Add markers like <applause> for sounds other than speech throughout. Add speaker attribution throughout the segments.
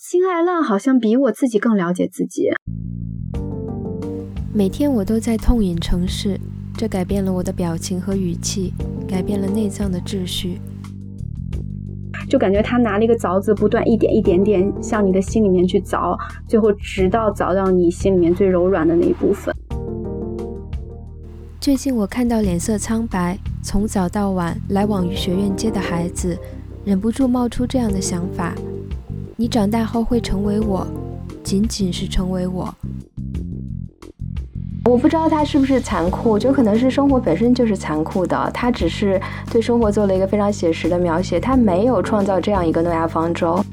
Speaker 1: 金爱浪好像比我自己更了解自己。
Speaker 2: 每天我都在痛饮城市，这改变了我的表情和语气，改变了内脏的秩序。
Speaker 1: 就感觉他拿了一个凿子，不断一点一点点向你的心里面去凿，最后直到凿到你心里面最柔软的那一部分。
Speaker 2: 最近我看到脸色苍白，从早到晚来往于学院街的孩子，忍不住冒出这样的想法。你长大后会成为我，仅仅是成为我。
Speaker 3: 我不知道他是不是残酷，就可能是生活本身就是残酷的。他只是对生活做了一个非常写实的描写，他没有创造这样一个诺亚方舟。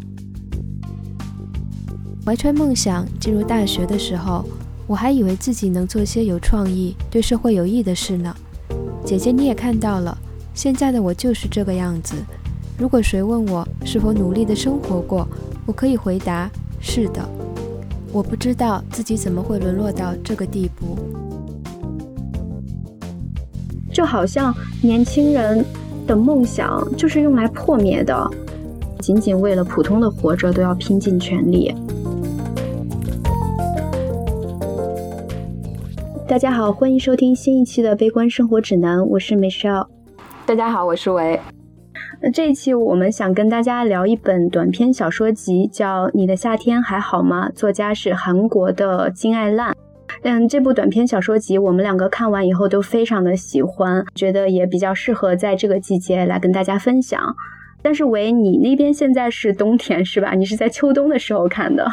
Speaker 2: 怀揣梦想进入大学的时候，我还以为自己能做些有创意、对社会有益的事呢。姐姐，你也看到了，现在的我就是这个样子。如果谁问我是否努力的生活过，我可以回答：是的。我不知道自己怎么会沦落到这个地步。
Speaker 1: 就好像年轻人的梦想就是用来破灭的，仅仅为了普通的活着都要拼尽全力。大家好，欢迎收听新一期的《悲观生活指南》，我是 Michelle。
Speaker 3: 大家好，我是维。
Speaker 1: 那这一期我们想跟大家聊一本短篇小说集，叫《你的夏天还好吗》，作家是韩国的金爱烂。嗯，这部短篇小说集我们两个看完以后都非常的喜欢，觉得也比较适合在这个季节来跟大家分享。但是维，你那边现在是冬天是吧？你是在秋冬的时候看的。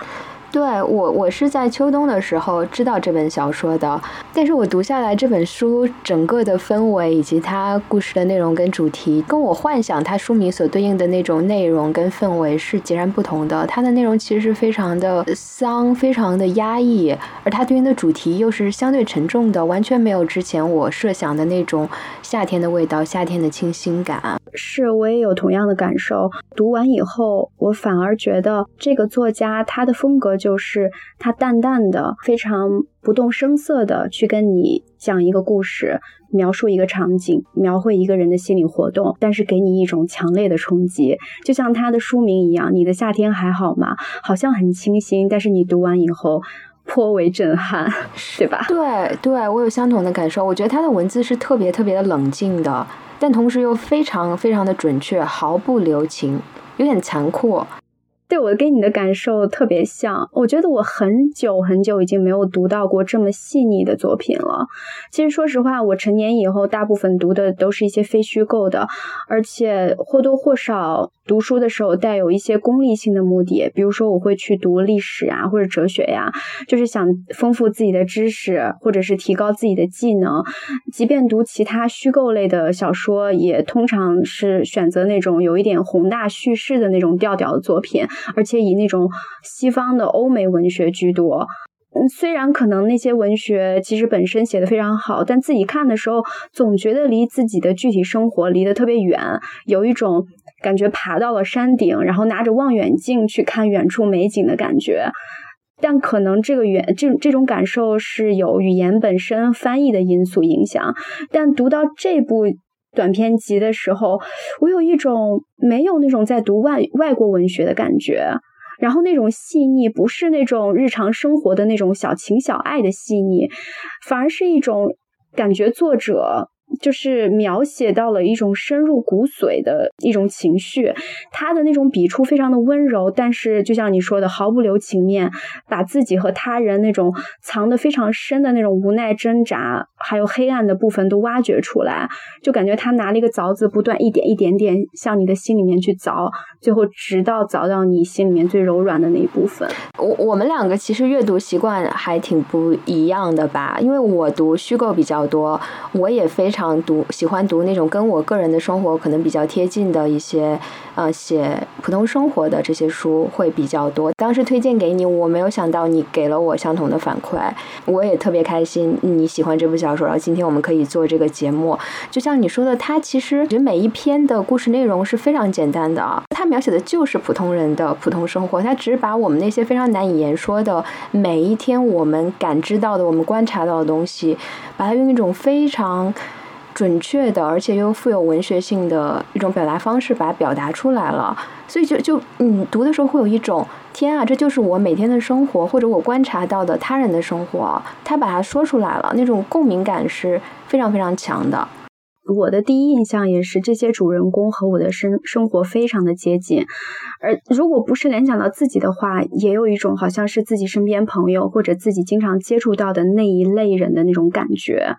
Speaker 3: 对我，我是在秋冬的时候知道这本小说的，但是我读下来这本书整个的氛围以及它故事的内容跟主题，跟我幻想它书名所对应的那种内容跟氛围是截然不同的。它的内容其实是非常的丧，非常的压抑，而它对应的主题又是相对沉重的，完全没有之前我设想的那种夏天的味道，夏天的清新感。
Speaker 1: 是，我也有同样的感受。读完以后，我反而觉得这个作家他的风格。就是他淡淡的、非常不动声色的去跟你讲一个故事，描述一个场景，描绘一个人的心理活动，但是给你一种强烈的冲击，就像他的书名一样，《你的夏天还好吗》？好像很清新，但是你读完以后颇为震撼，对吧？
Speaker 3: 对，对我有相同的感受。我觉得他的文字是特别特别的冷静的，但同时又非常非常的准确，毫不留情，有点残酷。
Speaker 1: 对我跟你的感受特别像，我觉得我很久很久已经没有读到过这么细腻的作品了。其实说实话，我成年以后大部分读的都是一些非虚构的，而且或多或少读书的时候带有一些功利性的目的，比如说我会去读历史啊或者哲学呀，就是想丰富自己的知识或者是提高自己的技能。即便读其他虚构类的小说，也通常是选择那种有一点宏大叙事的那种调调的作品。而且以那种西方的欧美文学居多，嗯，虽然可能那些文学其实本身写的非常好，但自己看的时候总觉得离自己的具体生活离得特别远，有一种感觉爬到了山顶，然后拿着望远镜去看远处美景的感觉。但可能这个远这这种感受是有语言本身翻译的因素影响，但读到这部。短篇集的时候，我有一种没有那种在读外外国文学的感觉，然后那种细腻不是那种日常生活的那种小情小爱的细腻，反而是一种感觉作者。就是描写到了一种深入骨髓的一种情绪，他的那种笔触非常的温柔，但是就像你说的，毫不留情面，把自己和他人那种藏得非常深的那种无奈挣扎，还有黑暗的部分都挖掘出来，就感觉他拿了一个凿子，不断一点一点点向你的心里面去凿，最后直到凿到你心里面最柔软的那一部分。
Speaker 3: 我我们两个其实阅读习惯还挺不一样的吧，因为我读虚构比较多，我也非常。读喜欢读那种跟我个人的生活可能比较贴近的一些，呃，写普通生活的这些书会比较多。当时推荐给你，我没有想到你给了我相同的反馈，我也特别开心你喜欢这部小说。然后今天我们可以做这个节目，就像你说的，它其实觉得每一篇的故事内容是非常简单的啊，它描写的就是普通人的普通生活，它只是把我们那些非常难以言说的每一天我们感知到的、我们观察到的东西，把它用一种非常。准确的，而且又富有文学性的一种表达方式，把它表达出来了。所以就就你读的时候会有一种天啊，这就是我每天的生活，或者我观察到的他人的生活，他把它说出来了，那种共鸣感是非常非常强的。
Speaker 1: 我的第一印象也是这些主人公和我的生生活非常的接近，而如果不是联想到自己的话，也有一种好像是自己身边朋友或者自己经常接触到的那一类人的那种感觉。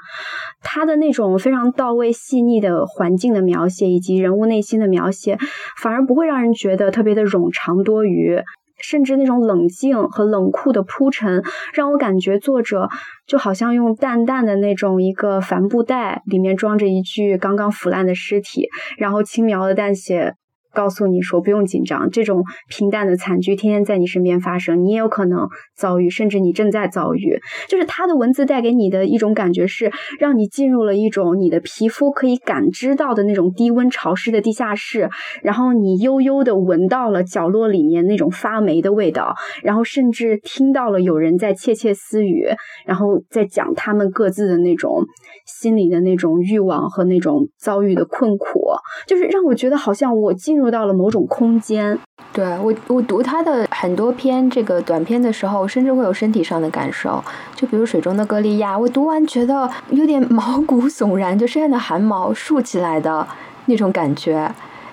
Speaker 1: 他的那种非常到位、细腻的环境的描写以及人物内心的描写，反而不会让人觉得特别的冗长多余。甚至那种冷静和冷酷的铺陈，让我感觉作者就好像用淡淡的那种一个帆布袋，里面装着一具刚刚腐烂的尸体，然后轻描的淡写。告诉你说不用紧张，这种平淡的惨剧天天在你身边发生，你也有可能遭遇，甚至你正在遭遇。就是他的文字带给你的一种感觉是，让你进入了一种你的皮肤可以感知到的那种低温潮湿的地下室，然后你悠悠的闻到了角落里面那种发霉的味道，然后甚至听到了有人在窃窃私语，然后在讲他们各自的那种心里的那种欲望和那种遭遇的困苦，就是让我觉得好像我进入。入到了某种空间，
Speaker 3: 对我，我读他的很多篇这个短篇的时候，甚至会有身体上的感受，就比如《水中的歌利亚》，我读完觉得有点毛骨悚然，就身上的汗毛竖起来的那种感觉，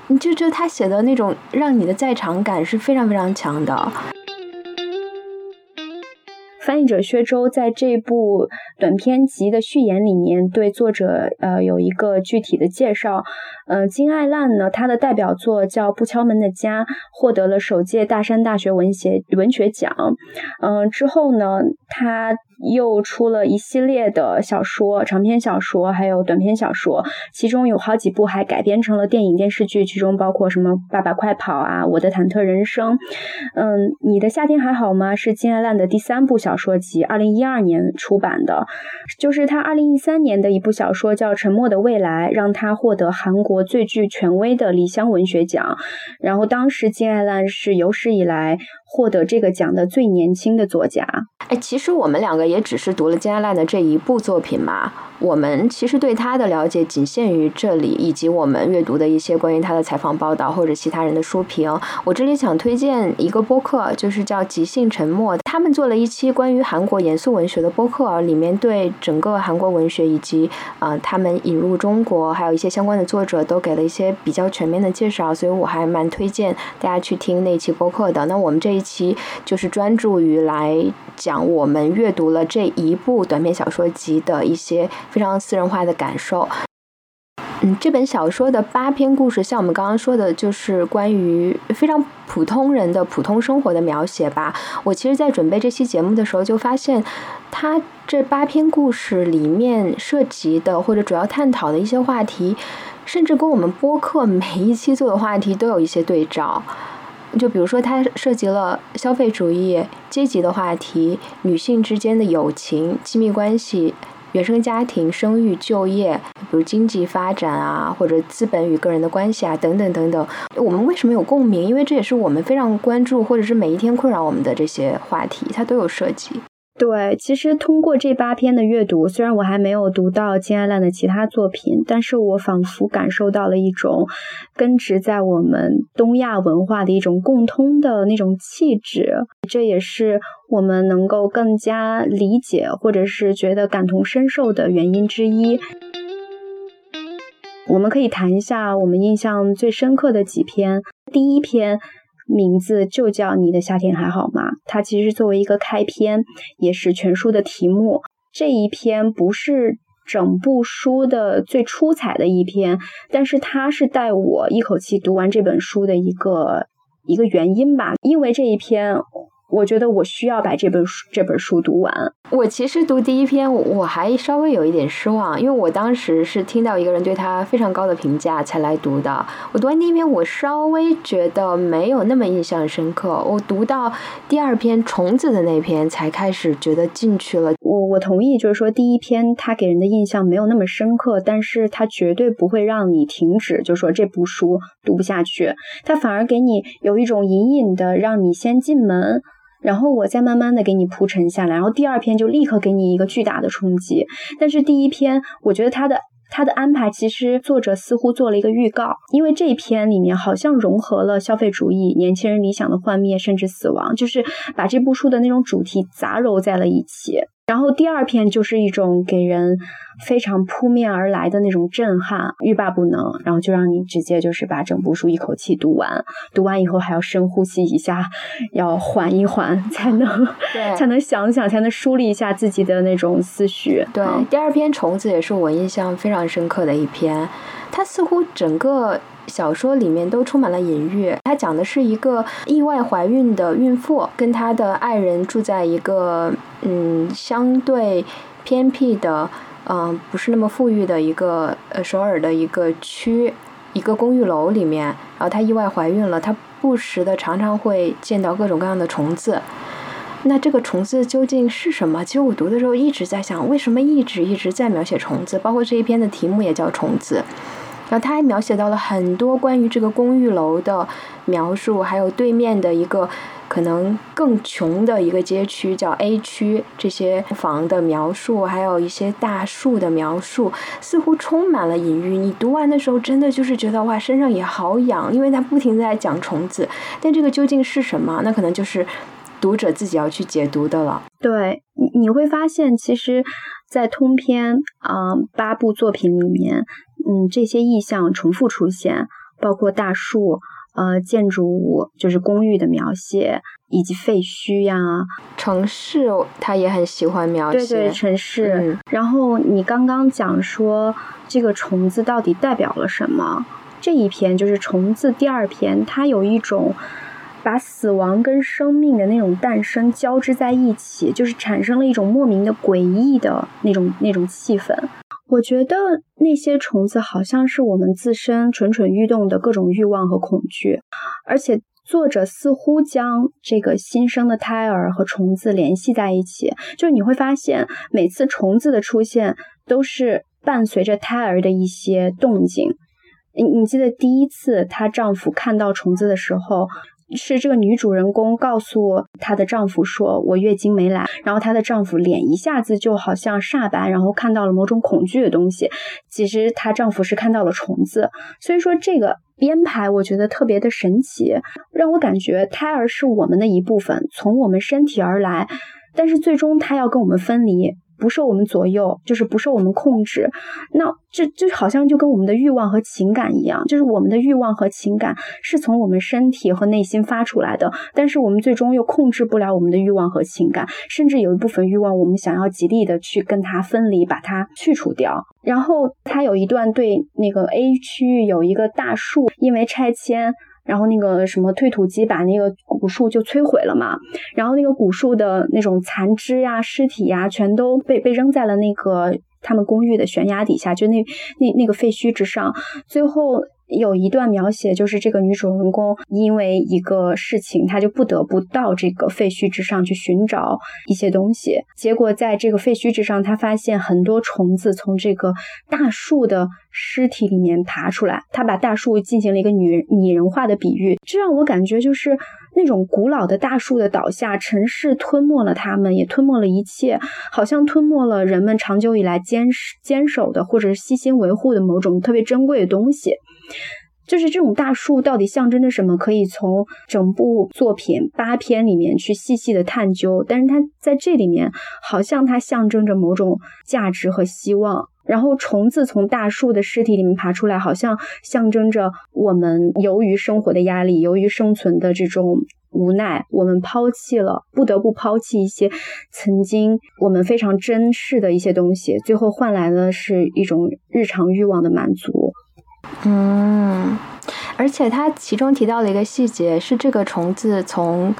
Speaker 3: 你就就他写的那种让你的在场感是非常非常强的。
Speaker 1: 翻译者薛舟在这部短篇集的序言里面对作者呃有一个具体的介绍，呃金爱烂呢，他的代表作叫《不敲门的家》，获得了首届大山大学文学文学奖，嗯之后呢，他。又出了一系列的小说、长篇小说，还有短篇小说，其中有好几部还改编成了电影、电视剧，其中包括什么《爸爸快跑》啊，《我的忐忑人生》。嗯，你的夏天还好吗？是金爱烂的第三部小说集，二零一二年出版的，就是他二零一三年的一部小说叫《沉默的未来》，让他获得韩国最具权威的李湘文学奖。然后当时金爱烂是有史以来。获得这个奖的最年轻的作家，
Speaker 3: 哎，其实我们两个也只是读了金爱烂的这一部作品嘛。我们其实对他的了解仅限于这里，以及我们阅读的一些关于他的采访报道或者其他人的书评。我这里想推荐一个播客，就是叫《即兴沉默》，他们做了一期关于韩国严肃文学的播客，里面对整个韩国文学以及啊他们引入中国，还有一些相关的作者都给了一些比较全面的介绍，所以我还蛮推荐大家去听那期播客的。那我们这一一期就是专注于来讲我们阅读了这一部短篇小说集的一些。非常私人化的感受。嗯，这本小说的八篇故事，像我们刚刚说的，就是关于非常普通人的普通生活的描写吧。我其实，在准备这期节目的时候，就发现，它这八篇故事里面涉及的或者主要探讨的一些话题，甚至跟我们播客每一期做的话题都有一些对照。就比如说，它涉及了消费主义、阶级的话题、女性之间的友情、亲密关系。原生家庭、生育、就业，比如经济发展啊，或者资本与个人的关系啊，等等等等。我们为什么有共鸣？因为这也是我们非常关注，或者是每一天困扰我们的这些话题，它都有涉及。
Speaker 1: 对，其实通过这八篇的阅读，虽然我还没有读到金爱烂的其他作品，但是我仿佛感受到了一种根植在我们东亚文化的一种共通的那种气质，这也是我们能够更加理解或者是觉得感同身受的原因之一。我们可以谈一下我们印象最深刻的几篇，第一篇。名字就叫你的夏天还好吗？它其实作为一个开篇，也是全书的题目。这一篇不是整部书的最出彩的一篇，但是它是带我一口气读完这本书的一个一个原因吧。因为这一篇。我觉得我需要把这本书这本书读完。
Speaker 3: 我其实读第一篇，我还稍微有一点失望，因为我当时是听到一个人对他非常高的评价才来读的。我读完第一篇，我稍微觉得没有那么印象深刻。我读到第二篇虫子的那篇，才开始觉得进去了。
Speaker 1: 我我同意，就是说第一篇它给人的印象没有那么深刻，但是它绝对不会让你停止，就说这部书读不下去。它反而给你有一种隐隐的让你先进门。然后我再慢慢的给你铺陈下来，然后第二篇就立刻给你一个巨大的冲击。但是第一篇，我觉得它的它的安排其实作者似乎做了一个预告，因为这一篇里面好像融合了消费主义、年轻人理想的幻灭，甚至死亡，就是把这部书的那种主题杂糅在了一起。然后第二篇就是一种给人非常扑面而来的那种震撼，欲罢不能，然后就让你直接就是把整部书一口气读完，读完以后还要深呼吸一下，要缓一缓，才能才能想想，才能梳理一下自己的那种思绪。
Speaker 3: 对，第二篇虫子也是我印象非常深刻的一篇，它似乎整个。小说里面都充满了隐喻。它讲的是一个意外怀孕的孕妇，跟她的爱人住在一个嗯相对偏僻的嗯不是那么富裕的一个呃首尔的一个区一个公寓楼里面。然后她意外怀孕了，她不时的常常会见到各种各样的虫子。那这个虫子究竟是什么？其实我读的时候一直在想，为什么一直一直在描写虫子？包括这一篇的题目也叫虫子。然后他还描写到了很多关于这个公寓楼的描述，还有对面的一个可能更穷的一个街区叫 A 区这些房的描述，还有一些大树的描述，似乎充满了隐喻。你读完的时候，真的就是觉得哇，身上也好痒，因为他不停在讲虫子，但这个究竟是什么？那可能就是读者自己要去解读的了。
Speaker 1: 对，你你会发现，其实，在通篇啊八部作品里面。嗯，这些意象重复出现，包括大树、呃建筑物，就是公寓的描写，以及废墟呀、
Speaker 3: 城市，他也很喜欢描
Speaker 1: 写。对对，城市。然后你刚刚讲说这个虫子到底代表了什么？这一篇就是虫子第二篇，它有一种把死亡跟生命的那种诞生交织在一起，就是产生了一种莫名的诡异的那种那种气氛。我觉得那些虫子好像是我们自身蠢蠢欲动的各种欲望和恐惧，而且作者似乎将这个新生的胎儿和虫子联系在一起，就是你会发现每次虫子的出现都是伴随着胎儿的一些动静。你你记得第一次她丈夫看到虫子的时候？是这个女主人公告诉她的丈夫说：“我月经没来。”然后她的丈夫脸一下子就好像煞白，然后看到了某种恐惧的东西。其实她丈夫是看到了虫子。所以说这个编排我觉得特别的神奇，让我感觉胎儿是我们的一部分，从我们身体而来，但是最终它要跟我们分离。不受我们左右，就是不受我们控制。那这就好像就跟我们的欲望和情感一样，就是我们的欲望和情感是从我们身体和内心发出来的，但是我们最终又控制不了我们的欲望和情感，甚至有一部分欲望，我们想要极力的去跟它分离，把它去除掉。然后他有一段对那个 A 区域有一个大树，因为拆迁。然后那个什么推土机把那个古树就摧毁了嘛，然后那个古树的那种残肢呀、尸体呀，全都被被扔在了那个他们公寓的悬崖底下，就那那那个废墟之上，最后。有一段描写，就是这个女主人公因为一个事情，她就不得不到这个废墟之上去寻找一些东西。结果在这个废墟之上，她发现很多虫子从这个大树的尸体里面爬出来。她把大树进行了一个女拟人化的比喻，这让我感觉就是那种古老的大树的倒下，城市吞没了它们，也吞没了一切，好像吞没了人们长久以来坚坚守的或者是悉心维护的某种特别珍贵的东西。就是这种大树到底象征着什么？可以从整部作品八篇里面去细细的探究。但是它在这里面，好像它象征着某种价值和希望。然后虫子从大树的尸体里面爬出来，好像象征着我们由于生活的压力，由于生存的这种无奈，我们抛弃了，不得不抛弃一些曾经我们非常珍视的一些东西，最后换来的是一种日常欲望的满足。
Speaker 3: 嗯，而且他其中提到了一个细节，是这个虫子从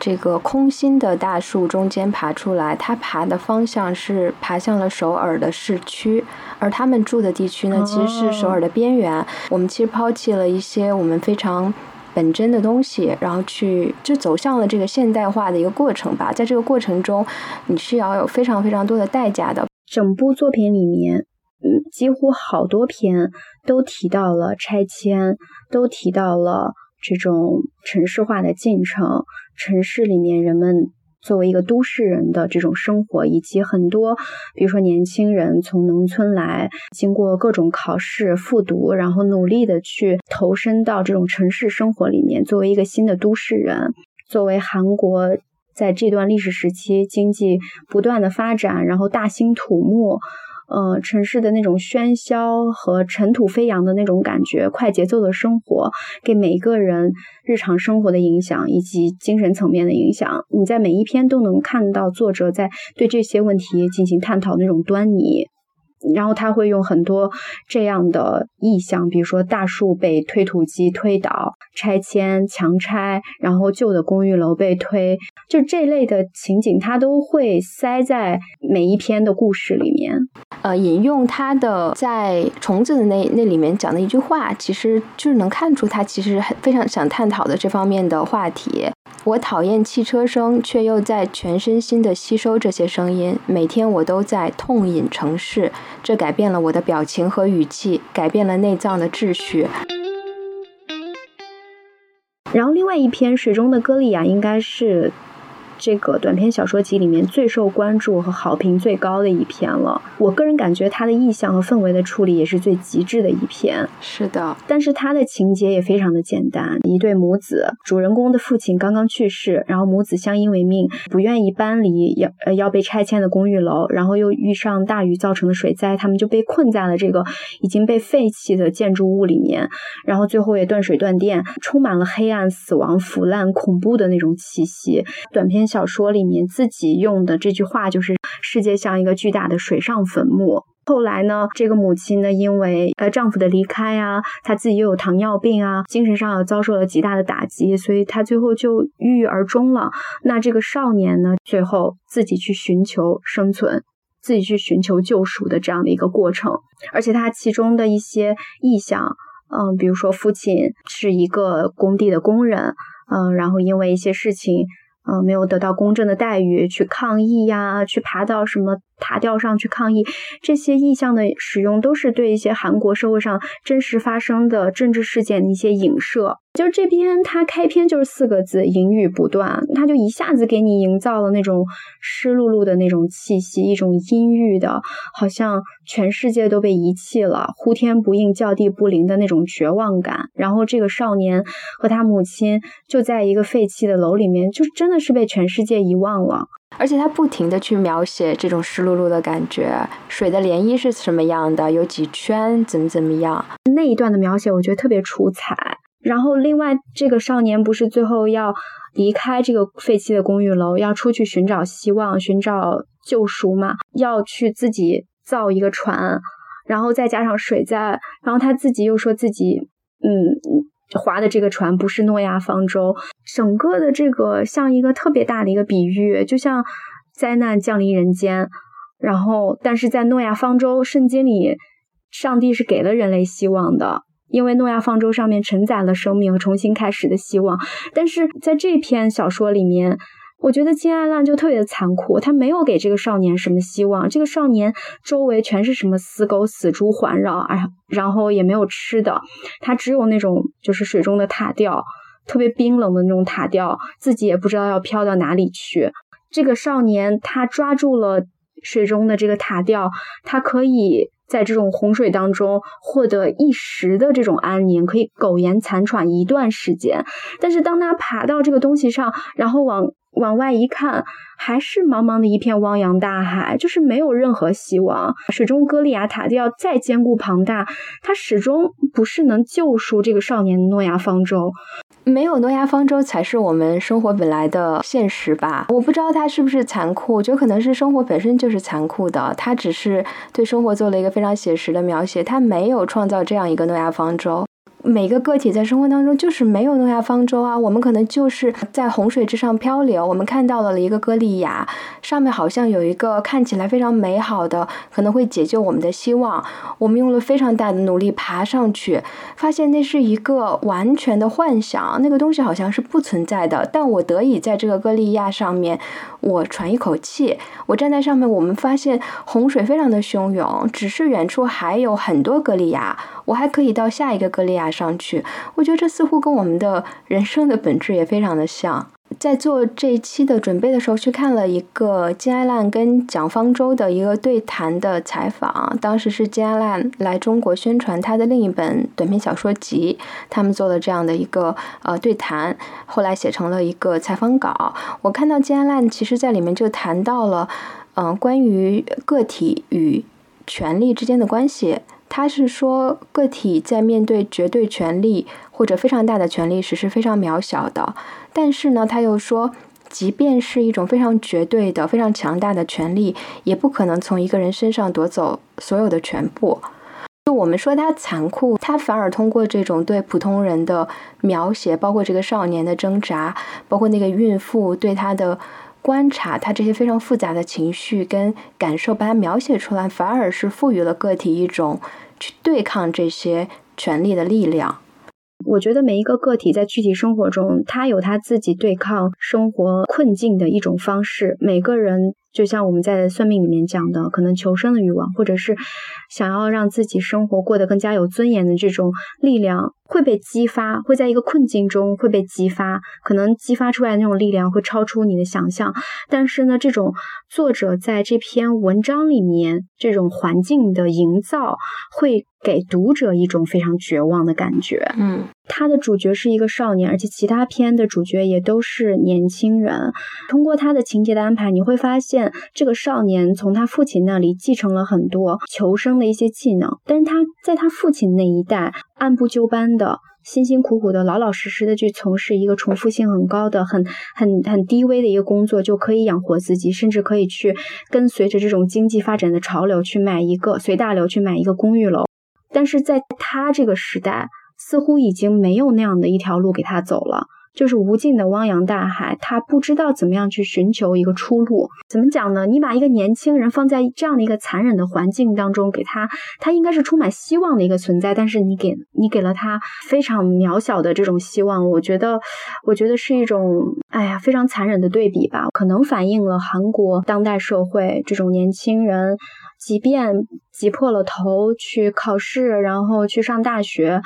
Speaker 3: 这个空心的大树中间爬出来，它爬的方向是爬向了首尔的市区，而他们住的地区呢，其实是首尔的边缘。我们其实抛弃了一些我们非常本真的东西，然后去就走向了这个现代化的一个过程吧。在这个过程中，你是要有非常非常多的代价的。
Speaker 1: 整部作品里面。嗯，几乎好多篇都提到了拆迁，都提到了这种城市化的进程。城市里面人们作为一个都市人的这种生活，以及很多，比如说年轻人从农村来，经过各种考试复读，然后努力的去投身到这种城市生活里面，作为一个新的都市人，作为韩国在这段历史时期经济不断的发展，然后大兴土木。呃，城市的那种喧嚣和尘土飞扬的那种感觉，快节奏的生活给每一个人日常生活的影响，以及精神层面的影响，你在每一篇都能看到作者在对这些问题进行探讨那种端倪。然后他会用很多这样的意象，比如说大树被推土机推倒、拆迁、强拆，然后旧的公寓楼被推，就这类的情景，他都会塞在每一篇的故事里面。
Speaker 3: 呃，引用他的在虫子的那那里面讲的一句话，其实就是能看出他其实很非常想探讨的这方面的话题。我讨厌汽车声，却又在全身心的吸收这些声音。每天我都在痛饮城市，这改变了我的表情和语气，改变了内脏的秩序。
Speaker 1: 然后，另外一篇《水中的歌利亚》应该是。这个短篇小说集里面最受关注和好评最高的一篇了。我个人感觉它的意象和氛围的处理也是最极致的一篇。
Speaker 3: 是的，
Speaker 1: 但是它的情节也非常的简单：一对母子，主人公的父亲刚刚去世，然后母子相依为命，不愿意搬离要呃要被拆迁的公寓楼，然后又遇上大雨造成的水灾，他们就被困在了这个已经被废弃的建筑物里面，然后最后也断水断电，充满了黑暗、死亡、腐烂、恐怖的那种气息。短篇。小说里面自己用的这句话就是“世界像一个巨大的水上坟墓”。后来呢，这个母亲呢，因为呃丈夫的离开啊，她自己又有糖尿病啊，精神上又遭受了极大的打击，所以她最后就郁郁而终了。那这个少年呢，最后自己去寻求生存，自己去寻求救赎的这样的一个过程。而且他其中的一些意象，嗯，比如说父亲是一个工地的工人，嗯，然后因为一些事情。嗯，没有得到公正的待遇，去抗议呀，去爬到什么塔吊上去抗议，这些意象的使用都是对一些韩国社会上真实发生的政治事件的一些影射。就是这篇，它开篇就是四个字，淫欲不断，它就一下子给你营造了那种湿漉漉的那种气息，一种阴郁的，好像全世界都被遗弃了，呼天不应，叫地不灵的那种绝望感。然后这个少年和他母亲就在一个废弃的楼里面，就真的是被全世界遗忘了。
Speaker 3: 而且他不停的去描写这种湿漉漉的感觉，水的涟漪是什么样的，有几圈，怎么怎么样，
Speaker 1: 那一段的描写我觉得特别出彩。然后，另外这个少年不是最后要离开这个废弃的公寓楼，要出去寻找希望、寻找救赎嘛？要去自己造一个船，然后再加上水灾，然后他自己又说自己，嗯，划的这个船不是诺亚方舟，整个的这个像一个特别大的一个比喻，就像灾难降临人间，然后但是在诺亚方舟圣经里，上帝是给了人类希望的。因为诺亚方舟上面承载了生命和重新开始的希望，但是在这篇小说里面，我觉得金爱浪就特别的残酷，他没有给这个少年什么希望。这个少年周围全是什么死狗、死猪环绕，啊，然后也没有吃的，他只有那种就是水中的塔吊，特别冰冷的那种塔吊，自己也不知道要飘到哪里去。这个少年他抓住了水中的这个塔吊，他可以。在这种洪水当中获得一时的这种安宁，可以苟延残喘一段时间。但是当他爬到这个东西上，然后往往外一看，还是茫茫的一片汪洋大海，就是没有任何希望。水中歌利亚塔吊再坚固庞大，它始终不是能救赎这个少年的诺亚方舟。
Speaker 3: 没有诺亚方舟才是我们生活本来的现实吧？我不知道它是不是残酷，我觉得可能是生活本身就是残酷的。它只是对生活做了一个非常写实的描写，它没有创造这样一个诺亚方舟。每个个体在生活当中就是没有诺亚方舟啊，我们可能就是在洪水之上漂流。我们看到了一个歌利亚，上面好像有一个看起来非常美好的，可能会解救我们的希望。我们用了非常大的努力爬上去，发现那是一个完全的幻想，那个东西好像是不存在的。但我得以在这个歌利亚上面，我喘一口气。我站在上面，我们发现洪水非常的汹涌，只是远处还有很多歌利亚，我还可以到下一个歌利亚。上去，我觉得这似乎跟我们的人生的本质也非常的像。在做这一期的准备的时候，去看了一个金爱烂跟蒋方舟的一个对谈的采访。当时是金爱烂来中国宣传他的另一本短篇小说集，他们做了这样的一个呃对谈，后来写成了一个采访稿。我看到金爱烂其实在里面就谈到了，嗯，关于个体与权力之间的关系。他是说，个体在面对绝对权力或者非常大的权力时是非常渺小的。但是呢，他又说，即便是一种非常绝对的、非常强大的权力，也不可能从一个人身上夺走所有的全部。就我们说他残酷，他反而通过这种对普通人的描写，包括这个少年的挣扎，包括那个孕妇对他的。观察他这些非常复杂的情绪跟感受，把它描写出来，反而是赋予了个体一种去对抗这些权力的力量。
Speaker 1: 我觉得每一个个体在具体生活中，他有他自己对抗生活困境的一种方式。每个人。就像我们在算命里面讲的，可能求生的欲望，或者是想要让自己生活过得更加有尊严的这种力量，会被激发，会在一个困境中会被激发，可能激发出来的那种力量会超出你的想象。但是呢，这种作者在这篇文章里面这种环境的营造，会给读者一种非常绝望的感觉。
Speaker 3: 嗯，
Speaker 1: 他的主角是一个少年，而且其他片的主角也都是年轻人。通过他的情节的安排，你会发现。这个少年从他父亲那里继承了很多求生的一些技能，但是他在他父亲那一代按部就班的、辛辛苦苦的、老老实实的去从事一个重复性很高的、很很很低微的一个工作，就可以养活自己，甚至可以去跟随着这种经济发展的潮流去买一个随大流去买一个公寓楼。但是在他这个时代，似乎已经没有那样的一条路给他走了。就是无尽的汪洋大海，他不知道怎么样去寻求一个出路。怎么讲呢？你把一个年轻人放在这样的一个残忍的环境当中，给他，他应该是充满希望的一个存在，但是你给你给了他非常渺小的这种希望，我觉得，我觉得是一种，哎呀，非常残忍的对比吧。可能反映了韩国当代社会这种年轻人，即便挤破了头去考试，然后去上大学，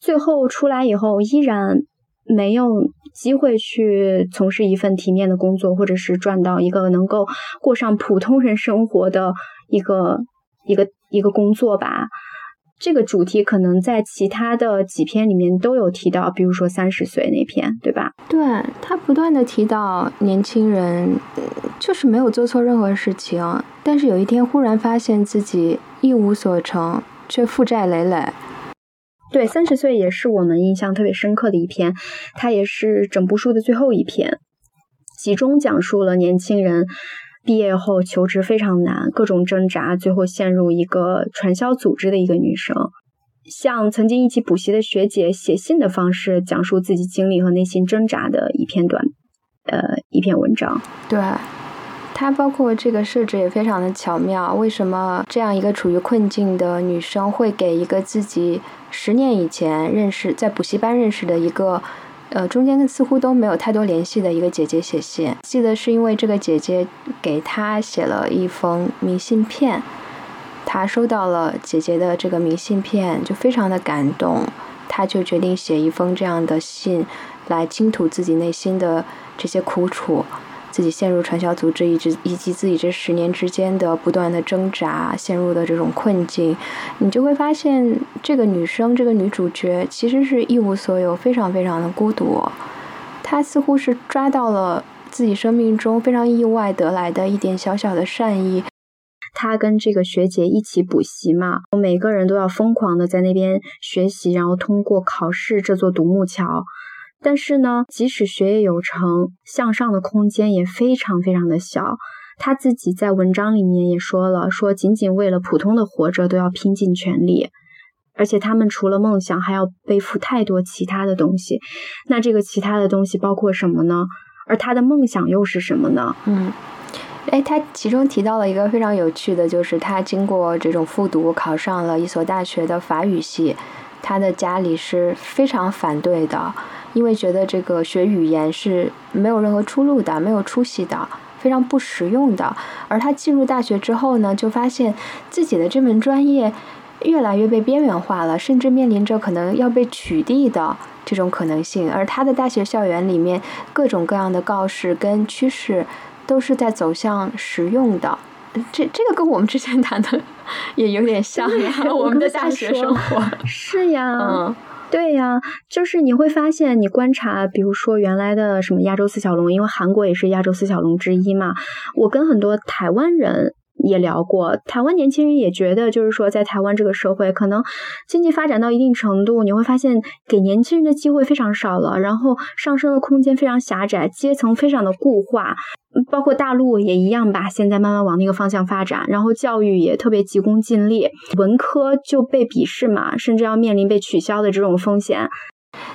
Speaker 1: 最后出来以后依然。没有机会去从事一份体面的工作，或者是赚到一个能够过上普通人生活的一个一个一个工作吧。这个主题可能在其他的几篇里面都有提到，比如说三十岁那篇，对吧？
Speaker 3: 对他不断的提到年轻人就是没有做错任何事情，但是有一天忽然发现自己一无所成，却负债累累。
Speaker 1: 对，三十岁也是我们印象特别深刻的一篇，它也是整部书的最后一篇，集中讲述了年轻人毕业后求职非常难，各种挣扎，最后陷入一个传销组织的一个女生，向曾经一起补习的学姐写信的方式，讲述自己经历和内心挣扎的一篇短，呃，一篇文章。
Speaker 3: 对。它包括这个设置也非常的巧妙。为什么这样一个处于困境的女生会给一个自己十年以前认识在补习班认识的一个，呃，中间似乎都没有太多联系的一个姐姐写信？记得是因为这个姐姐给她写了一封明信片，她收到了姐姐的这个明信片，就非常的感动，她就决定写一封这样的信，来倾吐自己内心的这些苦楚。自己陷入传销组织，以及以及自己这十年之间的不断的挣扎，陷入的这种困境，你就会发现，这个女生，这个女主角，其实是一无所有，非常非常的孤独。她似乎是抓到了自己生命中非常意外得来的一点小小的善意。
Speaker 1: 她跟这个学姐一起补习嘛，每个人都要疯狂的在那边学习，然后通过考试这座独木桥。但是呢，即使学业有成，向上的空间也非常非常的小。他自己在文章里面也说了，说仅仅为了普通的活着都要拼尽全力，而且他们除了梦想，还要背负太多其他的东西。那这个其他的东西包括什么呢？而他的梦想又是什么呢？
Speaker 3: 嗯，哎，他其中提到了一个非常有趣的，就是他经过这种复读，考上了一所大学的法语系，他的家里是非常反对的。因为觉得这个学语言是没有任何出路的，没有出息的，非常不实用的。而他进入大学之后呢，就发现自己的这门专业越来越被边缘化了，甚至面临着可能要被取缔的这种可能性。而他的大学校园里面，各种各样的告示跟趋势，都是在走向实用的。这这个跟我们之前谈的 <laughs> 也有点像呀，我们的大学生活 <laughs>
Speaker 1: 是呀，
Speaker 3: 嗯，
Speaker 1: 对呀，就是你会发现，你观察，比如说原来的什么亚洲四小龙，因为韩国也是亚洲四小龙之一嘛。我跟很多台湾人也聊过，台湾年轻人也觉得，就是说在台湾这个社会，可能经济发展到一定程度，你会发现给年轻人的机会非常少了，然后上升的空间非常狭窄，阶层非常的固化。包括大陆也一样吧，现在慢慢往那个方向发展，然后教育也特别急功近利，文科就被鄙视嘛，甚至要面临被取消的这种风险。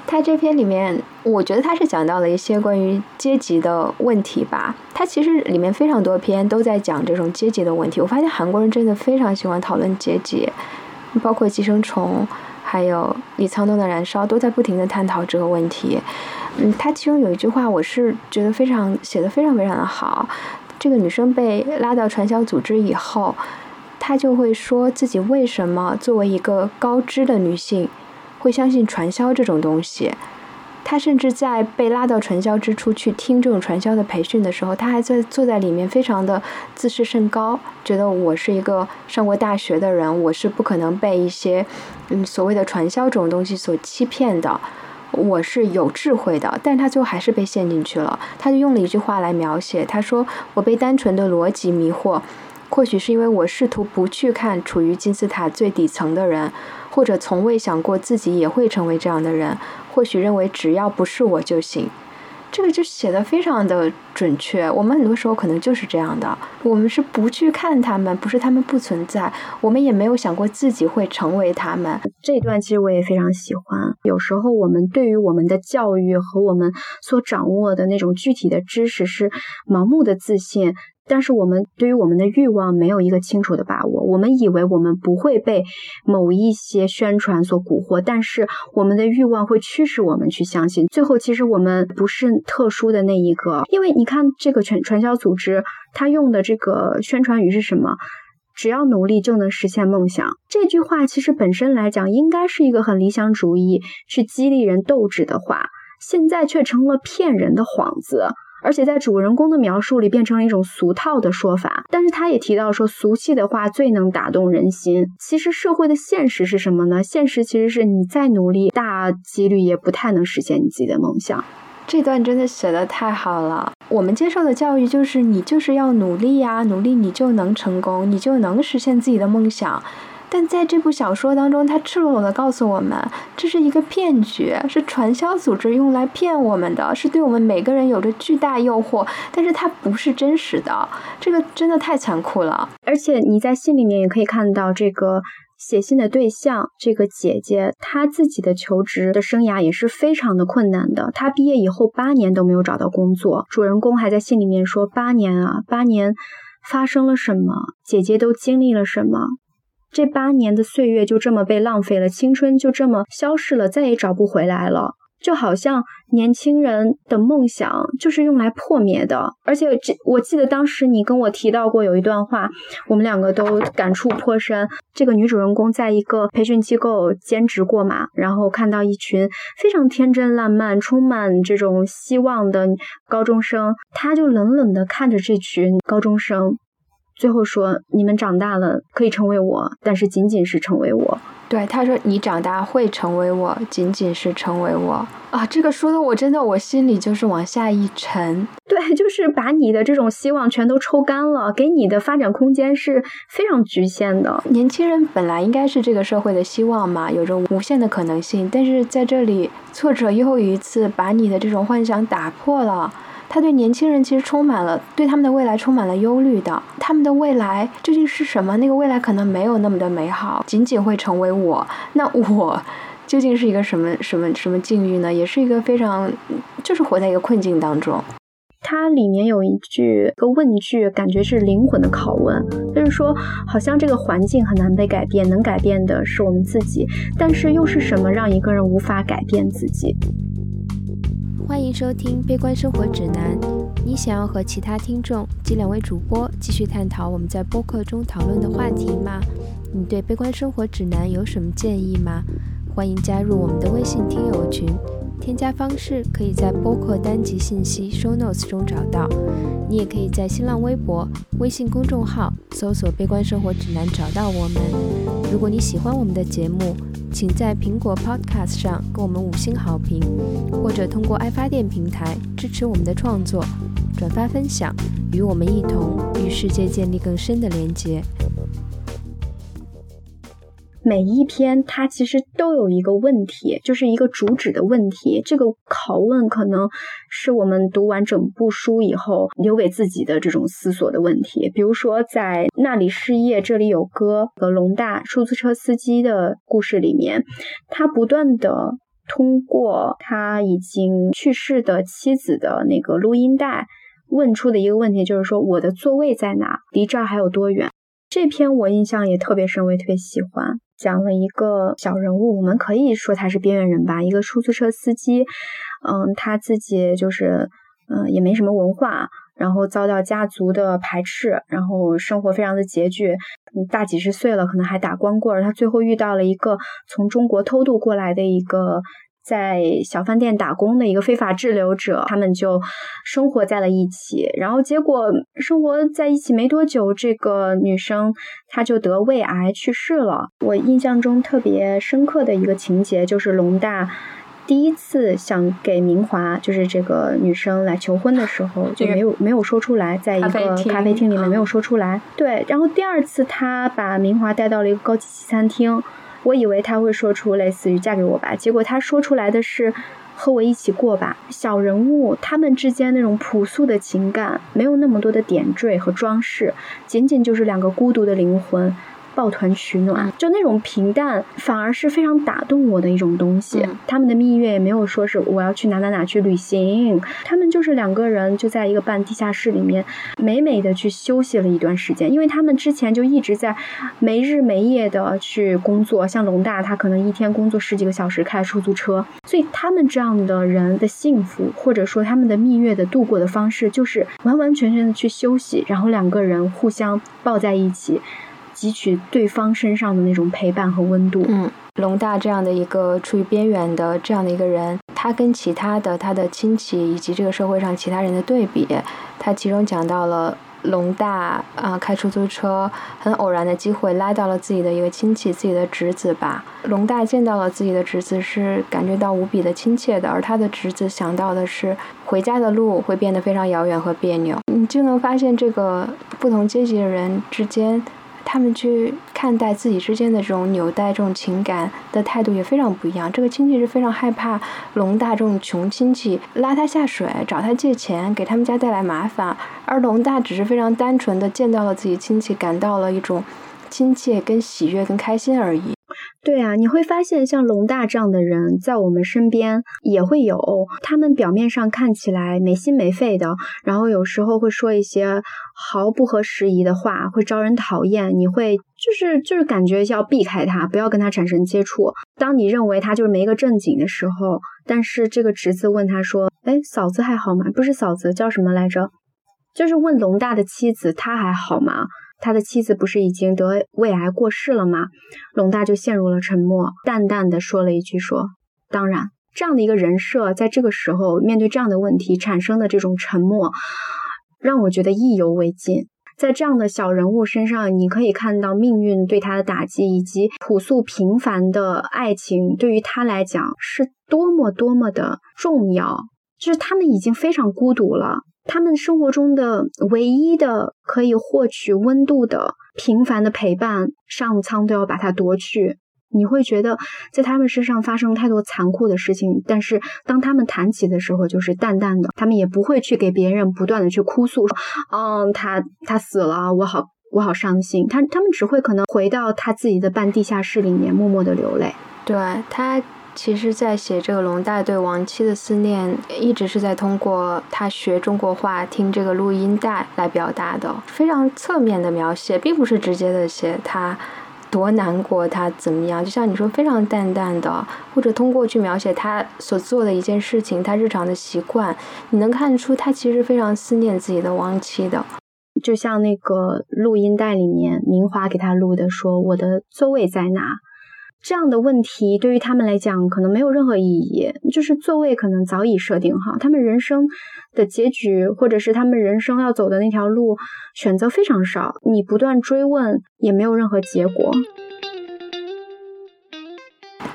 Speaker 3: 他这篇里面，我觉得他是讲到了一些关于阶级的问题吧。他其实里面非常多篇都在讲这种阶级的问题。我发现韩国人真的非常喜欢讨论阶级，包括《寄生虫》，还有李沧东的《燃烧》，都在不停的探讨这个问题。嗯，他其中有一句话，我是觉得非常写的非常非常的好。这个女生被拉到传销组织以后，她就会说自己为什么作为一个高知的女性会相信传销这种东西。他甚至在被拉到传销之处去听这种传销的培训的时候，他还在坐在里面非常的自视甚高，觉得我是一个上过大学的人，我是不可能被一些嗯所谓的传销这种东西所欺骗的。我是有智慧的，但他最后还是被陷进去了。他就用了一句话来描写，他说：“我被单纯的逻辑迷惑，或许是因为我试图不去看处于金字塔最底层的人，或者从未想过自己也会成为这样的人，或许认为只要不是我就行。”这个就写的非常的准确。我们很多时候可能就是这样的，我们是不去看他们，不是他们不存在，我们也没有想过自己会成为他们。
Speaker 1: 这一段其实我也非常喜欢。有时候我们对于我们的教育和我们所掌握的那种具体的知识是盲目的自信。但是我们对于我们的欲望没有一个清楚的把握，我们以为我们不会被某一些宣传所蛊惑，但是我们的欲望会驱使我们去相信。最后，其实我们不是特殊的那一个，因为你看这个传传销组织，他用的这个宣传语是什么？只要努力就能实现梦想。这句话其实本身来讲，应该是一个很理想主义、去激励人斗志的话，现在却成了骗人的幌子。而且在主人公的描述里变成了一种俗套的说法，但是他也提到说俗气的话最能打动人心。其实社会的现实是什么呢？现实其实是你再努力，大几率也不太能实现你自己的梦想。
Speaker 3: 这段真的写的太好了。我们接受的教育就是你就是要努力呀，努力你就能成功，你就能实现自己的梦想。但在这部小说当中，他赤裸裸的告诉我们，这是一个骗局，是传销组织用来骗我们的，是对我们每个人有着巨大诱惑，但是它不是真实的，这个真的太残酷了。
Speaker 1: 而且你在信里面也可以看到，这个写信的对象，这个姐姐，她自己的求职的生涯也是非常的困难的。她毕业以后八年都没有找到工作，主人公还在信里面说：“八年啊，八年发生了什么？姐姐都经历了什么？”这八年的岁月就这么被浪费了，青春就这么消逝了，再也找不回来了。就好像年轻人的梦想就是用来破灭的。而且，这我记得当时你跟我提到过有一段话，我们两个都感触颇深。这个女主人公在一个培训机构兼职过嘛，然后看到一群非常天真烂漫、充满这种希望的高中生，她就冷冷地看着这群高中生。最后说：“你们长大了可以成为我，但是仅仅是成为我。”
Speaker 3: 对，他说：“你长大会成为我，仅仅是成为我。”啊，这个说的我真的我心里就是往下一沉。
Speaker 1: 对，就是把你的这种希望全都抽干了，给你的发展空间是非常局限的。
Speaker 3: 年轻人本来应该是这个社会的希望嘛，有着无限的可能性，但是在这里，挫折又一次把你的这种幻想打破了。他对年轻人其实充满了对他们的未来充满了忧虑的，他们的未来究竟是什么？那个未来可能没有那么的美好，仅仅会成为我。那我究竟是一个什么什么什么境遇呢？也是一个非常，就是活在一个困境当中。
Speaker 1: 它里面有一句个问句，感觉是灵魂的拷问，就是说，好像这个环境很难被改变，能改变的是我们自己，但是又是什么让一个人无法改变自己？
Speaker 2: 欢迎收听《悲观生活指南》，你想要和其他听众及两位主播继续探讨我们在播客中讨论的话题吗？你对《悲观生活指南》有什么建议吗？欢迎加入我们的微信听友群，添加方式可以在播客单集信息 show notes 中找到。你也可以在新浪微博、微信公众号搜索“悲观生活指南”找到我们。如果你喜欢我们的节目，请在苹果 Podcast 上给我们五星好评，或者通过爱发电平台支持我们的创作，转发分享，与我们一同与世界建立更深的连接。
Speaker 1: 每一篇它其实都有一个问题，就是一个主旨的问题。这个拷问可能是我们读完整部书以后留给自己的这种思索的问题。比如说，在那里失业，这里有歌和龙大出租车司机的故事里面，他不断的通过他已经去世的妻子的那个录音带问出的一个问题，就是说我的座位在哪？离这儿还有多远？这篇我印象也特别深，我也特别喜欢。讲了一个小人物，我们可以说他是边缘人吧，一个出租车司机，嗯，他自己就是，嗯，也没什么文化，然后遭到家族的排斥，然后生活非常的拮据，大几十岁了，可能还打光棍。他最后遇到了一个从中国偷渡过来的一个。在小饭店打工的一个非法滞留者，他们就生活在了一起。然后结果生活在一起没多久，这个女生她就得胃癌去世了。我印象中特别深刻的一个情节，就是龙大第一次想给明华，就是这个女生来求婚的时候，就没有没有说出来，在一个咖啡厅里面没有说出来。对，然后第二次他把明华带到了一个高级西餐厅。我以为他会说出类似于“嫁给我吧”，结果他说出来的是“和我一起过吧”。小人物他们之间那种朴素的情感，没有那么多的点缀和装饰，仅仅就是两个孤独的灵魂。抱团取暖，就那种平淡，反而是非常打动我的一种东西。他们的蜜月也没有说是我要去哪哪哪去旅行，他们就是两个人就在一个半地下室里面，美美的去休息了一段时间。因为他们之前就一直在没日没夜的去工作，像龙大他可能一天工作十几个小时开出租车，所以他们这样的人的幸福，或者说他们的蜜月的度过的方式，就是完完全全的去休息，然后两个人互相抱在一起。汲取对方身上的那种陪伴和温度。
Speaker 3: 嗯，龙大这样的一个处于边缘的这样的一个人，他跟其他的他的亲戚以及这个社会上其他人的对比，他其中讲到了龙大啊开出租车，很偶然的机会拉到了自己的一个亲戚，自己的侄子吧。龙大见到了自己的侄子，是感觉到无比的亲切的，而他的侄子想到的是回家的路会变得非常遥远和别扭。你就能发现这个不同阶级的人之间。他们去看待自己之间的这种纽带、这种情感的态度也非常不一样。这个亲戚是非常害怕龙大这种穷亲戚拉他下水、找他借钱、给他们家带来麻烦，而龙大只是非常单纯的见到了自己亲戚，感到了一种亲切、跟喜悦、跟开心而已。
Speaker 1: 对啊，你会发现像龙大这样的人在我们身边也会有。他们表面上看起来没心没肺的，然后有时候会说一些毫不合时宜的话，会招人讨厌。你会就是就是感觉要避开他，不要跟他产生接触。当你认为他就是没个正经的时候，但是这个侄子问他说：“哎，嫂子还好吗？不是嫂子叫什么来着？就是问龙大的妻子，他还好吗？”他的妻子不是已经得胃癌过世了吗？龙大就陷入了沉默，淡淡的说了一句：“说当然，这样的一个人设，在这个时候面对这样的问题产生的这种沉默，让我觉得意犹未尽。在这样的小人物身上，你可以看到命运对他的打击，以及朴素平凡的爱情对于他来讲是多么多么的重要。就是他们已经非常孤独了。”他们生活中的唯一的可以获取温度的平凡的陪伴，上苍都要把它夺去。你会觉得在他们身上发生太多残酷的事情，但是当他们谈起的时候，就是淡淡的。他们也不会去给别人不断的去哭诉，说，嗯，他他死了，我好我好伤心。他他们只会可能回到他自己的半地下室里面，默默的流泪。
Speaker 3: 对他。其实，在写这个龙大对亡妻的思念，一直是在通过他学中国话、听这个录音带来表达的，非常侧面的描写，并不是直接的写他多难过，他怎么样？就像你说，非常淡淡的，或者通过去描写他所做的一件事情，他日常的习惯，你能看出他其实非常思念自己的亡妻的。
Speaker 1: 就像那个录音带里面，明华给他录的，说我的座位在哪？这样的问题对于他们来讲可能没有任何意义，就是座位可能早已设定好，他们人生的结局或者是他们人生要走的那条路选择非常少，你不断追问也没有任何结果。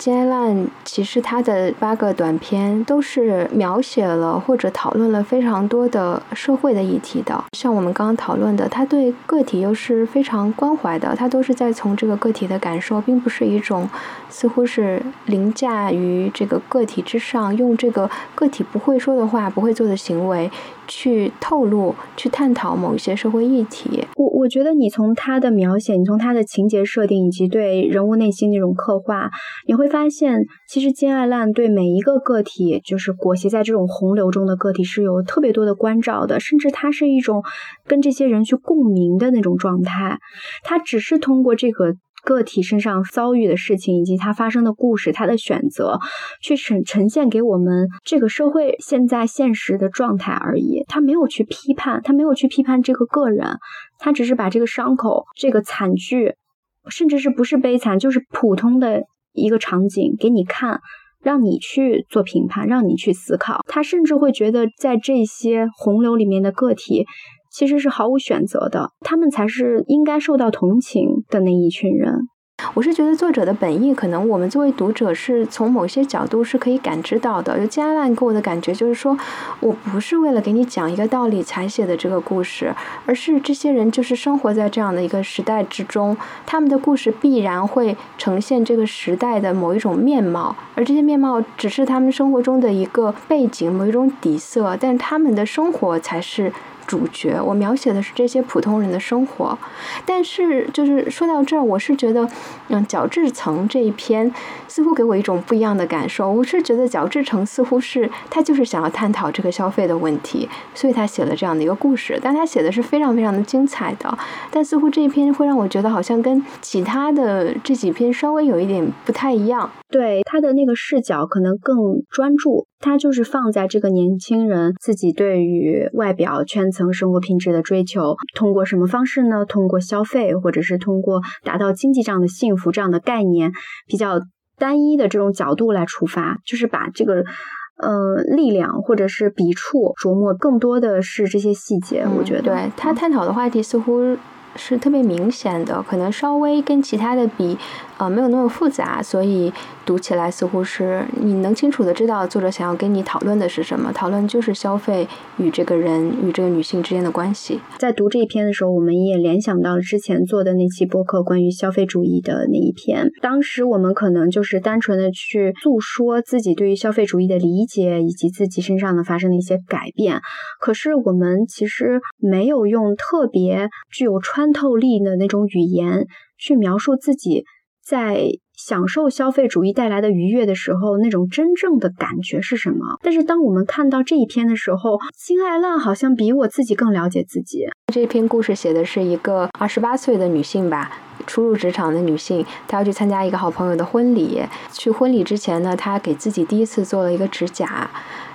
Speaker 3: 金爱烂其实他的八个短片都是描写了或者讨论了非常多的社会的议题的，像我们刚刚讨论的，他对个体又是非常关怀的，他都是在从这个个体的感受，并不是一种似乎是凌驾于这个个体之上，用这个个体不会说的话、不会做的行为。去透露、去探讨某一些社会议题。
Speaker 1: 我我觉得你从他的描写，你从他的情节设定以及对人物内心那种刻画，你会发发现，其实金爱烂对每一个个体，就是裹挟在这种洪流中的个体，是有特别多的关照的。甚至他是一种跟这些人去共鸣的那种状态。他只是通过这个。个体身上遭遇的事情，以及他发生的故事，他的选择，去呈呈现给我们这个社会现在现实的状态而已。他没有去批判，他没有去批判这个个人，他只是把这个伤口、这个惨剧，甚至是不是悲惨，就是普通的一个场景给你看，让你去做评判，让你去思考。他甚至会觉得，在这些洪流里面的个体。其实是毫无选择的，他们才是应该受到同情的那一群人。
Speaker 3: 我是觉得作者的本意，可能我们作为读者是从某些角度是可以感知到的。就加兰给我的感觉就是说，我不是为了给你讲一个道理才写的这个故事，而是这些人就是生活在这样的一个时代之中，他们的故事必然会呈现这个时代的某一种面貌，而这些面貌只是他们生活中的一个背景，某一种底色，但他们的生活才是。主角，我描写的是这些普通人的生活，但是就是说到这儿，我是觉得，嗯，角质层这一篇似乎给我一种不一样的感受。我是觉得角质层似乎是他就是想要探讨这个消费的问题，所以他写了这样的一个故事。但他写的是非常非常的精彩的，但似乎这一篇会让我觉得好像跟其他的这几篇稍微有一点不太一样。
Speaker 1: 对他的那个视角可能更专注，他就是放在这个年轻人自己对于外表圈子层生活品质的追求，通过什么方式呢？通过消费，或者是通过达到经济上的幸福这样的概念，比较单一的这种角度来出发，就是把这个呃力量或者是笔触琢磨更多的是这些细节。我觉得，
Speaker 3: 对他探讨的话题似乎是特别明显的，可能稍微跟其他的比。呃，没有那么复杂，所以读起来似乎是你能清楚的知道作者想要跟你讨论的是什么。讨论就是消费与这个人与这个女性之间的关系。
Speaker 1: 在读这一篇的时候，我们也联想到了之前做的那期播客关于消费主义的那一篇。当时我们可能就是单纯的去诉说自己对于消费主义的理解，以及自己身上的发生的一些改变。可是我们其实没有用特别具有穿透力的那种语言去描述自己。在享受消费主义带来的愉悦的时候，那种真正的感觉是什么？但是当我们看到这一篇的时候，金爱浪好像比我自己更了解自己。
Speaker 3: 这篇故事写的是一个二十八岁的女性吧，初入职场的女性，她要去参加一个好朋友的婚礼。去婚礼之前呢，她给自己第一次做了一个指甲。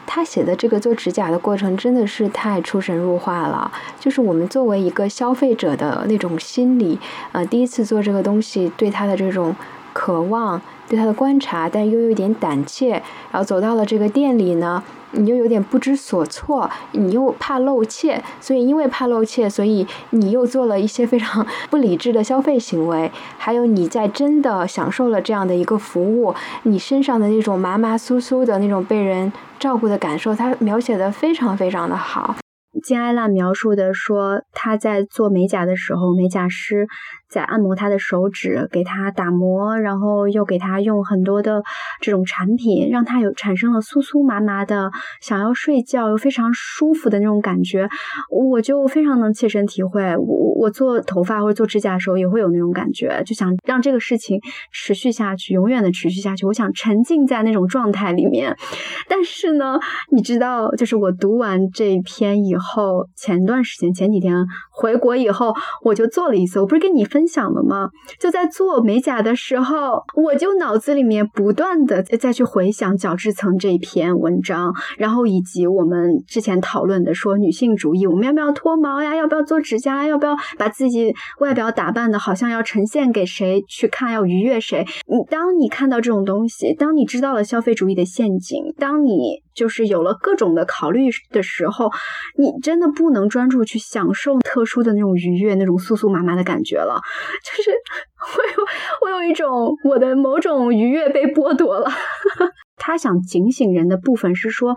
Speaker 3: 他写的这个做指甲的过程真的是太出神入化了，就是我们作为一个消费者的那种心理，呃，第一次做这个东西，对他的这种渴望，对他的观察，但又有点胆怯，然后走到了这个店里呢，你又有点不知所措，你又怕露怯，所以因为怕露怯，所以你又做了一些非常 <laughs> 不理智的消费行为，还有你在真的享受了这样的一个服务，你身上的那种麻麻酥酥的那种被人。照顾的感受，他描写的非常非常的好。
Speaker 1: 金艾拉描述的说，他在做美甲的时候，美甲师。在按摩他的手指，给他打磨，然后又给他用很多的这种产品，让他有产生了酥酥麻麻的想要睡觉又非常舒服的那种感觉。我就非常能切身体会，我我做头发或者做指甲的时候也会有那种感觉，就想让这个事情持续下去，永远的持续下去。我想沉浸在那种状态里面。但是呢，你知道，就是我读完这篇以后，前段时间前几天回国以后，我就做了一次，我不是跟你分。分享了吗？就在做美甲的时候，我就脑子里面不断的再去回想角质层这一篇文章，然后以及我们之前讨论的说女性主义，我们要不要脱毛呀？要不要做指甲？要不要把自己外表打扮的好像要呈现给谁去看？要愉悦谁？你当你看到这种东西，当你知道了消费主义的陷阱，当你就是有了各种的考虑的时候，你真的不能专注去享受特殊的那种愉悦、那种酥酥麻麻的感觉了。就是 <laughs> 我有我有一种我的某种愉悦被剥夺了。他想警醒人的部分是说，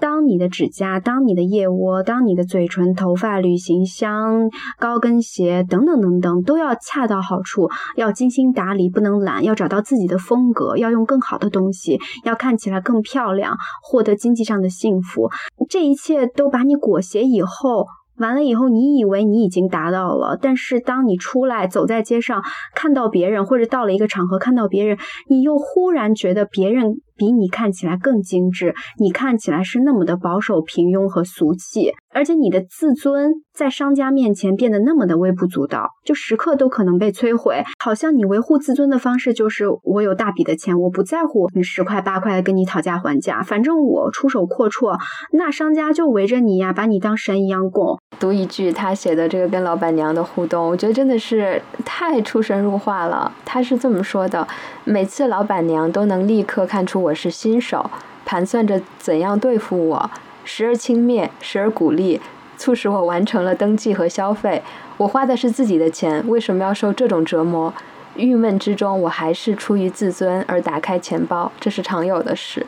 Speaker 1: 当你的指甲、当你的腋窝、当你的嘴唇、头发、旅行箱、高跟鞋等等等等，都要恰到好处，要精心打理，不能懒，要找到自己的风格，要用更好的东西，要看起来更漂亮，获得经济上的幸福。这一切都把你裹挟以后。完了以后，你以为你已经达到了，但是当你出来走在街上，看到别人，或者到了一个场合看到别人，你又忽然觉得别人比你看起来更精致，你看起来是那么的保守、平庸和俗气。而且你的自尊在商家面前变得那么的微不足道，就时刻都可能被摧毁。好像你维护自尊的方式就是我有大笔的钱，我不在乎你十块八块的跟你讨价还价，反正我出手阔绰，那商家就围着你呀，把你当神一样供。
Speaker 3: 读一句他写的这个跟老板娘的互动，我觉得真的是太出神入化了。他是这么说的：每次老板娘都能立刻看出我是新手，盘算着怎样对付我。时而轻蔑，时而鼓励，促使我完成了登记和消费。我花的是自己的钱，为什么要受这种折磨？郁闷之中，我还是出于自尊而打开钱包，这是常有的事。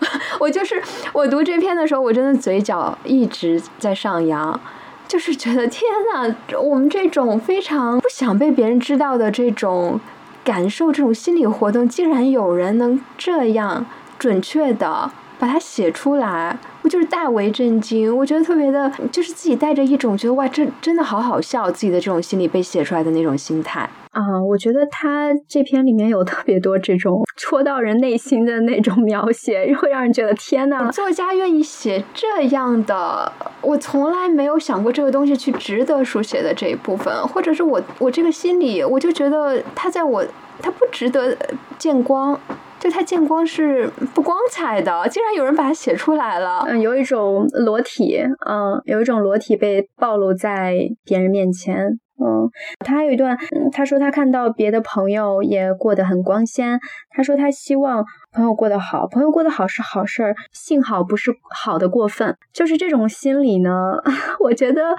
Speaker 3: <laughs> 我就是我读这篇的时候，我真的嘴角一直在上扬，就是觉得天呐，我们这种非常不想被别人知道的这种感受，这种心理活动，竟然有人能这样准确的把它写出来。我就是大为震惊，我觉得特别的，就是自己带着一种觉得哇，这真的好好笑，自己的这种心理被写出来的那种心态
Speaker 1: 啊。我觉得他这篇里面有特别多这种戳到人内心的那种描写，会让人觉得天呐，
Speaker 3: 作家愿意写这样的，我从来没有想过这个东西去值得书写的这一部分，或者是我我这个心理，我就觉得他在我他不值得见光。就他见光是不光彩的，竟然有人把它写出来了。
Speaker 1: 嗯，有一种裸体，嗯，有一种裸体被暴露在别人面前。嗯，他还有一段，他说他看到别的朋友也过得很光鲜，他说他希望朋友过得好，朋友过得好是好事儿，幸好不是好的过分。就是这种心理呢，<laughs> 我觉得。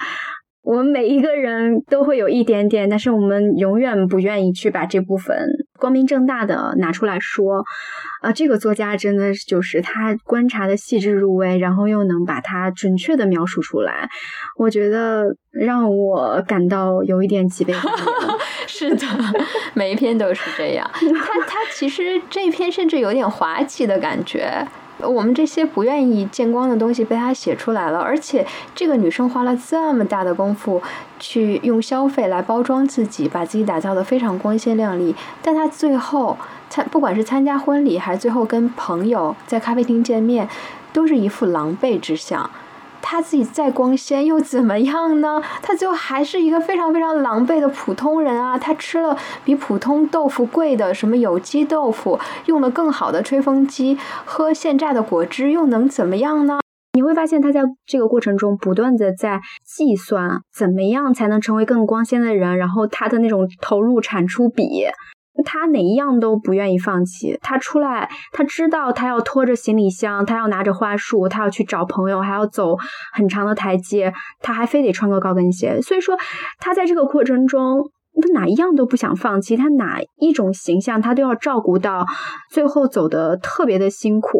Speaker 1: 我们每一个人都会有一点点，但是我们永远不愿意去把这部分光明正大的拿出来说。啊，这个作家真的就是他观察的细致入微，然后又能把它准确的描述出来，我觉得让我感到有一点脊背。<laughs>
Speaker 3: 是的，每一篇都是这样。他他其实这篇甚至有点滑稽的感觉。我们这些不愿意见光的东西被他写出来了，而且这个女生花了这么大的功夫去用消费来包装自己，把自己打造的非常光鲜亮丽，但她最后参不管是参加婚礼还是最后跟朋友在咖啡厅见面，都是一副狼狈之相。他自己再光鲜又怎么样呢？<laughs> 他最后还是一个非常非常狼狈的普通人啊！他吃了比普通豆腐贵的什么有机豆腐，用了更好的吹风机，喝现榨的果汁，又能怎么样呢？
Speaker 1: 你会发现他在这个过程中不断的在计算怎么样才能成为更光鲜的人，然后他的那种投入产出比。他哪一样都不愿意放弃。他出来，他知道他要拖着行李箱，他要拿着花束，他要去找朋友，还要走很长的台阶，他还非得穿个高跟鞋。所以说，他在这个过程中，他哪一样都不想放弃，他哪一种形象他都要照顾到，最后走的特别的辛苦，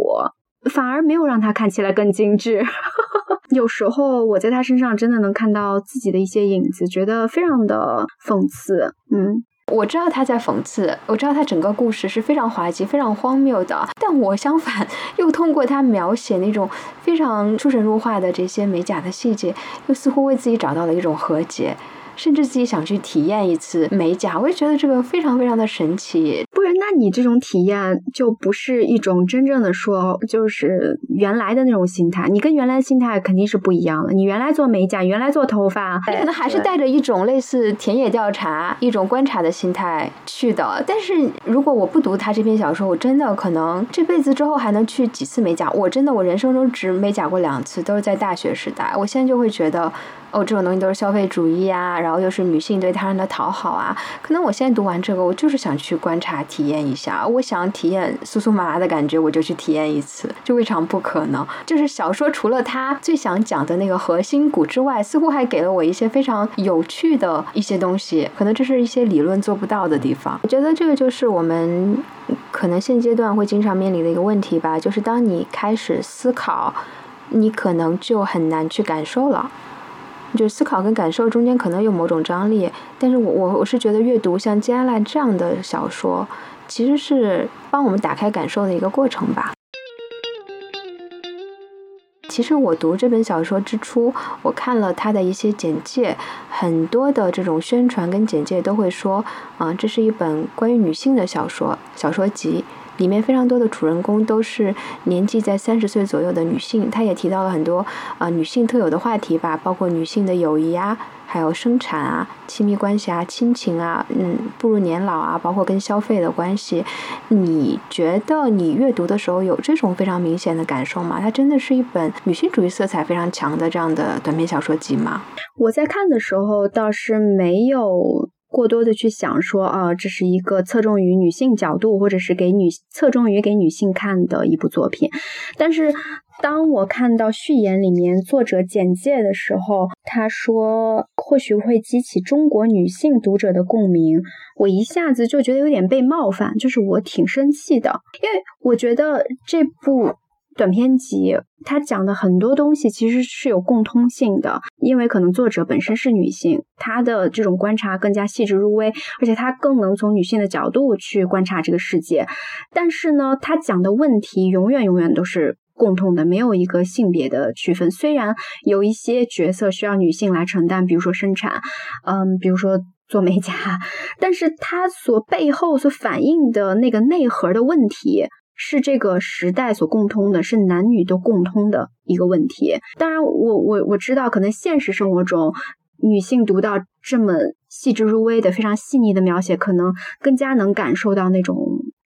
Speaker 1: 反而没有让他看起来更精致。<laughs> 有时候我在他身上真的能看到自己的一些影子，觉得非常的讽刺。嗯。
Speaker 3: 我知道他在讽刺，我知道他整个故事是非常滑稽、非常荒谬的。但我相反，又通过他描写那种非常出神入化的这些美甲的细节，又似乎为自己找到了一种和解，甚至自己想去体验一次美甲。我也觉得这个非常非常的神奇。
Speaker 1: 不是，那你这种体验就不是一种真正的说，就是原来的那种心态。你跟原来的心态肯定是不一样的。你原来做美甲，原来做头发，
Speaker 3: 你可能还是带着一种类似田野调查、一种观察的心态去的。但是如果我不读他这篇小说，我真的可能这辈子之后还能去几次美甲？我真的我人生中只美甲过两次，都是在大学时代。我现在就会觉得。哦，这种东西都是消费主义啊，然后又是女性对他人的讨好啊。可能我现在读完这个，我就是想去观察、体验一下。我想体验酥酥麻麻的感觉，我就去体验一次，就未尝不可能。就是小说除了他最想讲的那个核心骨之外，似乎还给了我一些非常有趣的一些东西。可能这是一些理论做不到的地方。我觉得这个就是我们可能现阶段会经常面临的一个问题吧，就是当你开始思考，你可能就很难去感受了。就思考跟感受中间可能有某种张力，但是我我我是觉得阅读像《加拉》这样的小说，其实是帮我们打开感受的一个过程吧。其实我读这本小说之初，我看了它的一些简介，很多的这种宣传跟简介都会说，啊，这是一本关于女性的小说小说集。里面非常多的主人公都是年纪在三十岁左右的女性，她也提到了很多啊女性特有的话题吧，包括女性的友谊啊，还有生产啊、亲密关系啊、亲情啊，嗯，步入年老啊，包括跟消费的关系。你觉得你阅读的时候有这种非常明显的感受吗？它真的是一本女性主义色彩非常强的这样的短篇小说集吗？
Speaker 1: 我在看的时候倒是没有。过多的去想说啊，这是一个侧重于女性角度，或者是给女侧重于给女性看的一部作品。但是当我看到序言里面作者简介的时候，他说或许会激起中国女性读者的共鸣，我一下子就觉得有点被冒犯，就是我挺生气的，因为我觉得这部。短篇集，它讲的很多东西其实是有共通性的，因为可能作者本身是女性，她的这种观察更加细致入微，而且她更能从女性的角度去观察这个世界。但是呢，她讲的问题永远永远都是共通的，没有一个性别的区分。虽然有一些角色需要女性来承担，比如说生产，嗯，比如说做美甲，<laughs> 但是它所背后所反映的那个内核的问题。是这个时代所共通的，是男女都共通的一个问题。当然，我我我知道，可能现实生活中，女性读到这么细致入微的、非常细腻的描写，可能更加能感受到那种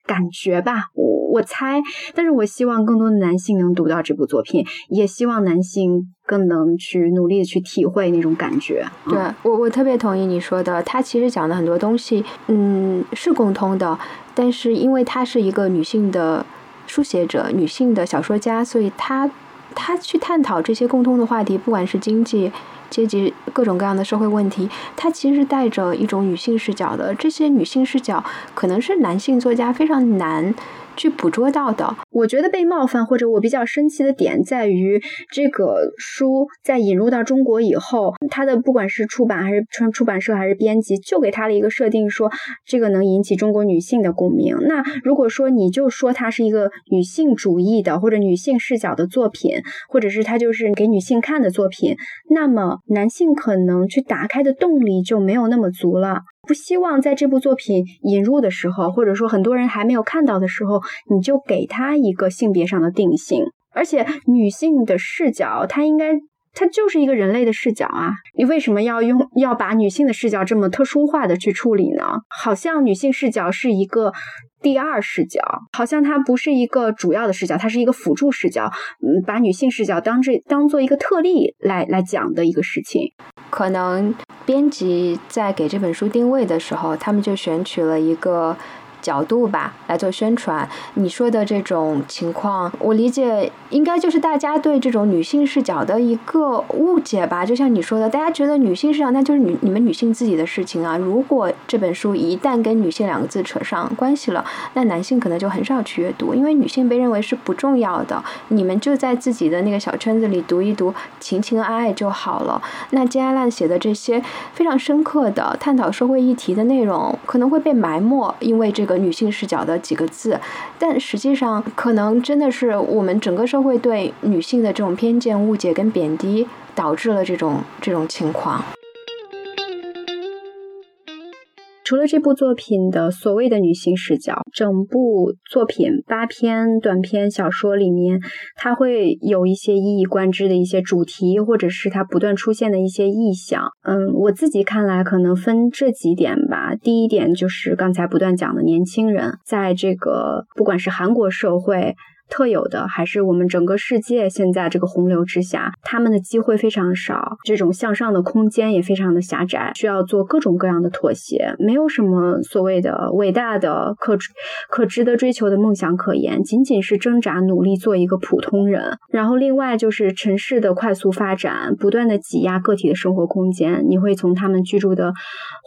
Speaker 1: 感觉吧。我我猜，但是我希望更多的男性能读到这部作品，也希望男性更能去努力的去体会那种感觉。
Speaker 3: 对我，我特别同意你说的，他其实讲的很多东西，嗯，是共通的。但是，因为她是一个女性的书写者、女性的小说家，所以她她去探讨这些共通的话题，不管是经济、阶级各种各样的社会问题，它其实是带着一种女性视角的。这些女性视角可能是男性作家非常难。去捕捉到的，
Speaker 1: 我觉得被冒犯或者我比较生气的点在于，这个书在引入到中国以后，它的不管是出版还是出出版社还是编辑，就给它了一个设定，说这个能引起中国女性的共鸣。那如果说你就说它是一个女性主义的或者女性视角的作品，或者是它就是给女性看的作品，那么男性可能去打开的动力就没有那么足了。不希望在这部作品引入的时候，或者说很多人还没有看到的时候，你就给他一个性别上的定性。而且女性的视角，它应该，它就是一个人类的视角啊！你为什么要用要把女性的视角这么特殊化的去处理呢？好像女性视角是一个第二视角，好像它不是一个主要的视角，它是一个辅助视角。嗯，把女性视角当这当做一个特例来来讲的一个事情，
Speaker 3: 可能。编辑在给这本书定位的时候，他们就选取了一个。角度吧来做宣传，你说的这种情况，我理解应该就是大家对这种女性视角的一个误解吧。就像你说的，大家觉得女性视角那就是女你们女性自己的事情啊。如果这本书一旦跟女性两个字扯上关系了，那男性可能就很少去阅读，因为女性被认为是不重要的。你们就在自己的那个小圈子里读一读，情情爱爱就好了。那金阿烂写的这些非常深刻的探讨社会议题的内容，可能会被埋没，因为这个。女性视角的几个字，但实际上可能真的是我们整个社会对女性的这种偏见、误解跟贬低，导致了这种这种情况。
Speaker 1: 除了这部作品的所谓的女性视角，整部作品八篇短篇小说里面，它会有一些一以贯之的一些主题，或者是它不断出现的一些意象。嗯，我自己看来可能分这几点吧。第一点就是刚才不断讲的年轻人，在这个不管是韩国社会。特有的，还是我们整个世界现在这个洪流之下，他们的机会非常少，这种向上的空间也非常的狭窄，需要做各种各样的妥协，没有什么所谓的伟大的可可值得追求的梦想可言，仅仅是挣扎努力做一个普通人。然后另外就是城市的快速发展，不断的挤压个体的生活空间，你会从他们居住的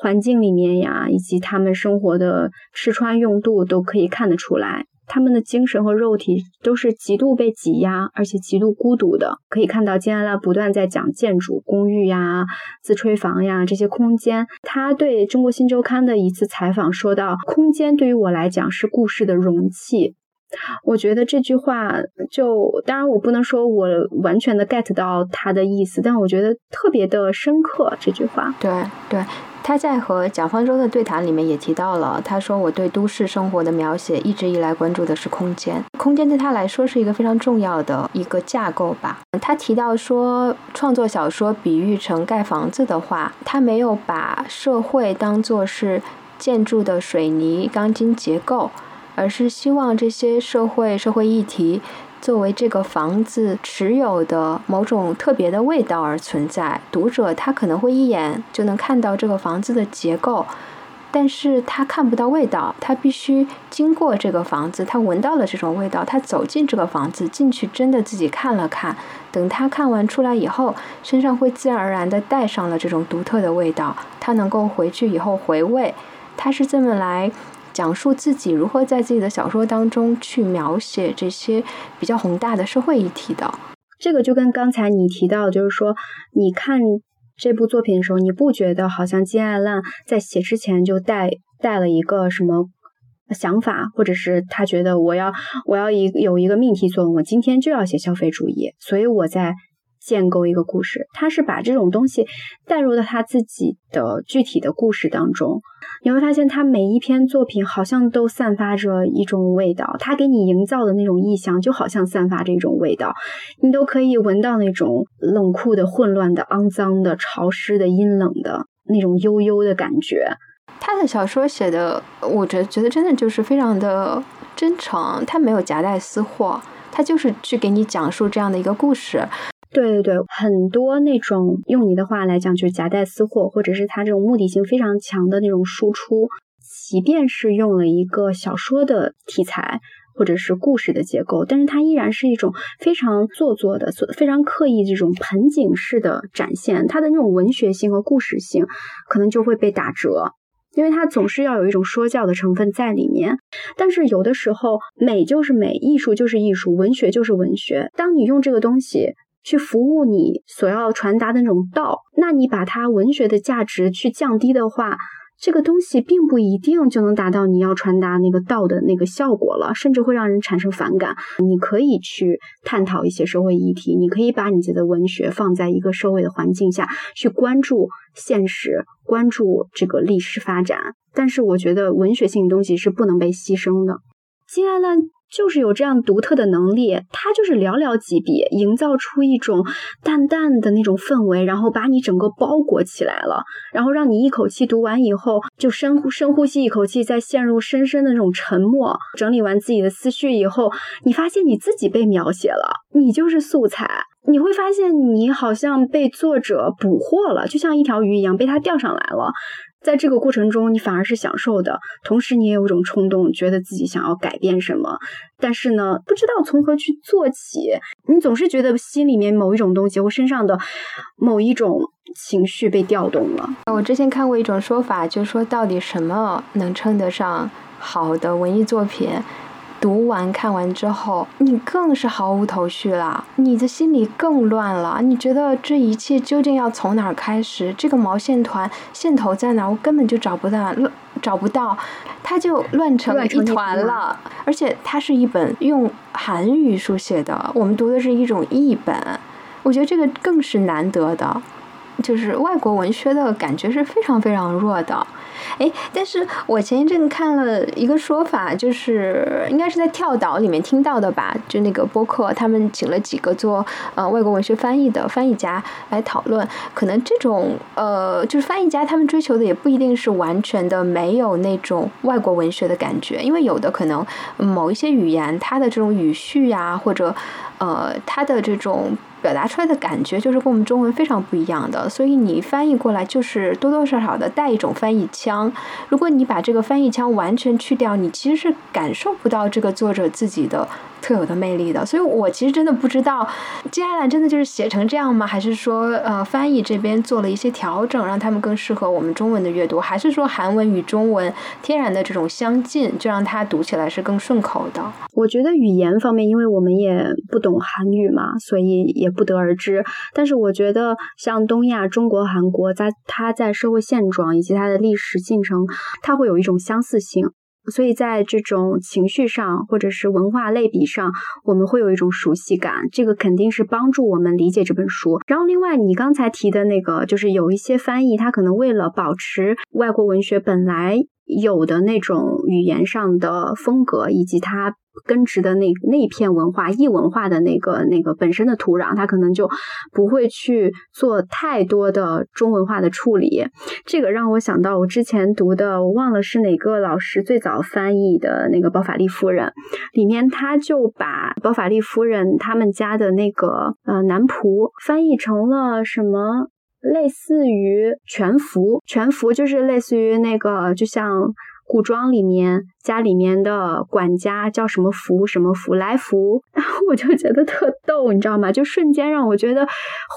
Speaker 1: 环境里面呀，以及他们生活的吃穿用度都可以看得出来。他们的精神和肉体都是极度被挤压，而且极度孤独的。可以看到金安拉不断在讲建筑、公寓呀、自吹房呀这些空间。他对中国新周刊的一次采访说到：“空间对于我来讲是故事的容器。”我觉得这句话就，当然我不能说我完全的 get 到他的意思，但我觉得特别的深刻。这句话，
Speaker 3: 对对。他在和蒋方舟的对谈里面也提到了，他说：“我对都市生活的描写一直以来关注的是空间，空间对他来说是一个非常重要的一个架构吧。”他提到说，创作小说比喻成盖房子的话，他没有把社会当作是建筑的水泥钢筋结构，而是希望这些社会社会议题。作为这个房子持有的某种特别的味道而存在，读者他可能会一眼就能看到这个房子的结构，但是他看不到味道，他必须经过这个房子，他闻到了这种味道，他走进这个房子，进去真的自己看了看，等他看完出来以后，身上会自然而然的带上了这种独特的味道，他能够回去以后回味，他是这么来。讲述自己如何在自己的小说当中去描写这些比较宏大的社会议题的，
Speaker 1: 这个就跟刚才你提到，就是说你看这部作品的时候，你不觉得好像金爱烂在写之前就带带了一个什么想法，或者是他觉得我要我要一有一个命题作文，我今天就要写消费主义，所以我在。建构一个故事，他是把这种东西带入到他自己的具体的故事当中。你会发现，他每一篇作品好像都散发着一种味道，他给你营造的那种意象，就好像散发着一种味道，你都可以闻到那种冷酷的、混乱的、肮脏的、潮湿的、阴冷的那种悠悠的感觉。
Speaker 3: 他的小说写的，我觉觉得真的就是非常的真诚，他没有夹带私货，他就是去给你讲述这样的一个故事。
Speaker 1: 对对对，很多那种用你的话来讲，就是夹带私货，或者是他这种目的性非常强的那种输出，即便是用了一个小说的题材或者是故事的结构，但是它依然是一种非常做作的、非常刻意这种盆景式的展现，它的那种文学性和故事性可能就会被打折，因为它总是要有一种说教的成分在里面。但是有的时候，美就是美，艺术就是艺术，文学就是文学。当你用这个东西。去服务你所要传达的那种道，那你把它文学的价值去降低的话，这个东西并不一定就能达到你要传达那个道的那个效果了，甚至会让人产生反感。你可以去探讨一些社会议题，你可以把你自己的文学放在一个社会的环境下去关注现实，关注这个历史发展。但是我觉得文学性的东西是不能被牺牲的。金爱烂。就是有这样独特的能力，他就是寥寥几笔，营造出一种淡淡的那种氛围，然后把你整个包裹起来了，然后让你一口气读完以后，就深呼深呼吸一口气，再陷入深深的那种沉默。整理完自己的思绪以后，你发现你自己被描写了，你就是素材。你会发现你好像被作者捕获了，就像一条鱼一样被他钓上来了。在这个过程中，你反而是享受的，同时你也有一种冲动，觉得自己想要改变什么，但是呢，不知道从何去做起。你总是觉得心里面某一种东西或身上的某一种情绪被调动了。
Speaker 3: 我之前看过一种说法，就是说到底什么能称得上好的文艺作品？读完看完之后，你更是毫无头绪了，你的心里更乱了。你觉得这一切究竟要从哪儿开始？这个毛线团线头在哪？我根本就找不到，找不到，它就乱成一团了。而且它是一本用韩语书写的，我们读的是一种译本，我觉得这个更是难得的。就是外国文学的感觉是非常非常弱的。哎，但是我前一阵看了一个说法，就是应该是在跳岛里面听到的吧？就那个播客，他们请了几个做呃外国文学翻译的翻译家来讨论，可能这种呃就是翻译家他们追求的也不一定是完全的没有那种外国文学的感觉，因为有的可能某一些语言它的这种语序呀，或者呃它的这种。表达出来的感觉就是跟我们中文非常不一样的，所以你翻译过来就是多多少少的带一种翻译腔。如果你把这个翻译腔完全去掉，你其实是感受不到这个作者自己的。特有的魅力的，所以我其实真的不知道，接下来真的就是写成这样吗？还是说，呃，翻译这边做了一些调整，让他们更适合我们中文的阅读？还是说，韩文与中文天然的这种相近，就让它读起来是更顺口的？
Speaker 1: 我觉得语言方面，因为我们也不懂韩语嘛，所以也不得而知。但是我觉得，像东亚、中国、韩国，在它在社会现状以及它的历史进程，它会有一种相似性。所以在这种情绪上，或者是文化类比上，我们会有一种熟悉感，这个肯定是帮助我们理解这本书。然后，另外你刚才提的那个，就是有一些翻译，他可能为了保持外国文学本来。有的那种语言上的风格，以及它根植的那那片文化、异文化的那个那个本身的土壤，它可能就不会去做太多的中文化的处理。这个让我想到我之前读的，我忘了是哪个老师最早翻译的那个《包法利夫人》，里面他就把包法利夫人他们家的那个呃男仆翻译成了什么？类似于全服，全服就是类似于那个，就像古装里面家里面的管家叫什么福什么福来福，然 <laughs> 后我就觉得特逗，你知道吗？就瞬间让我觉得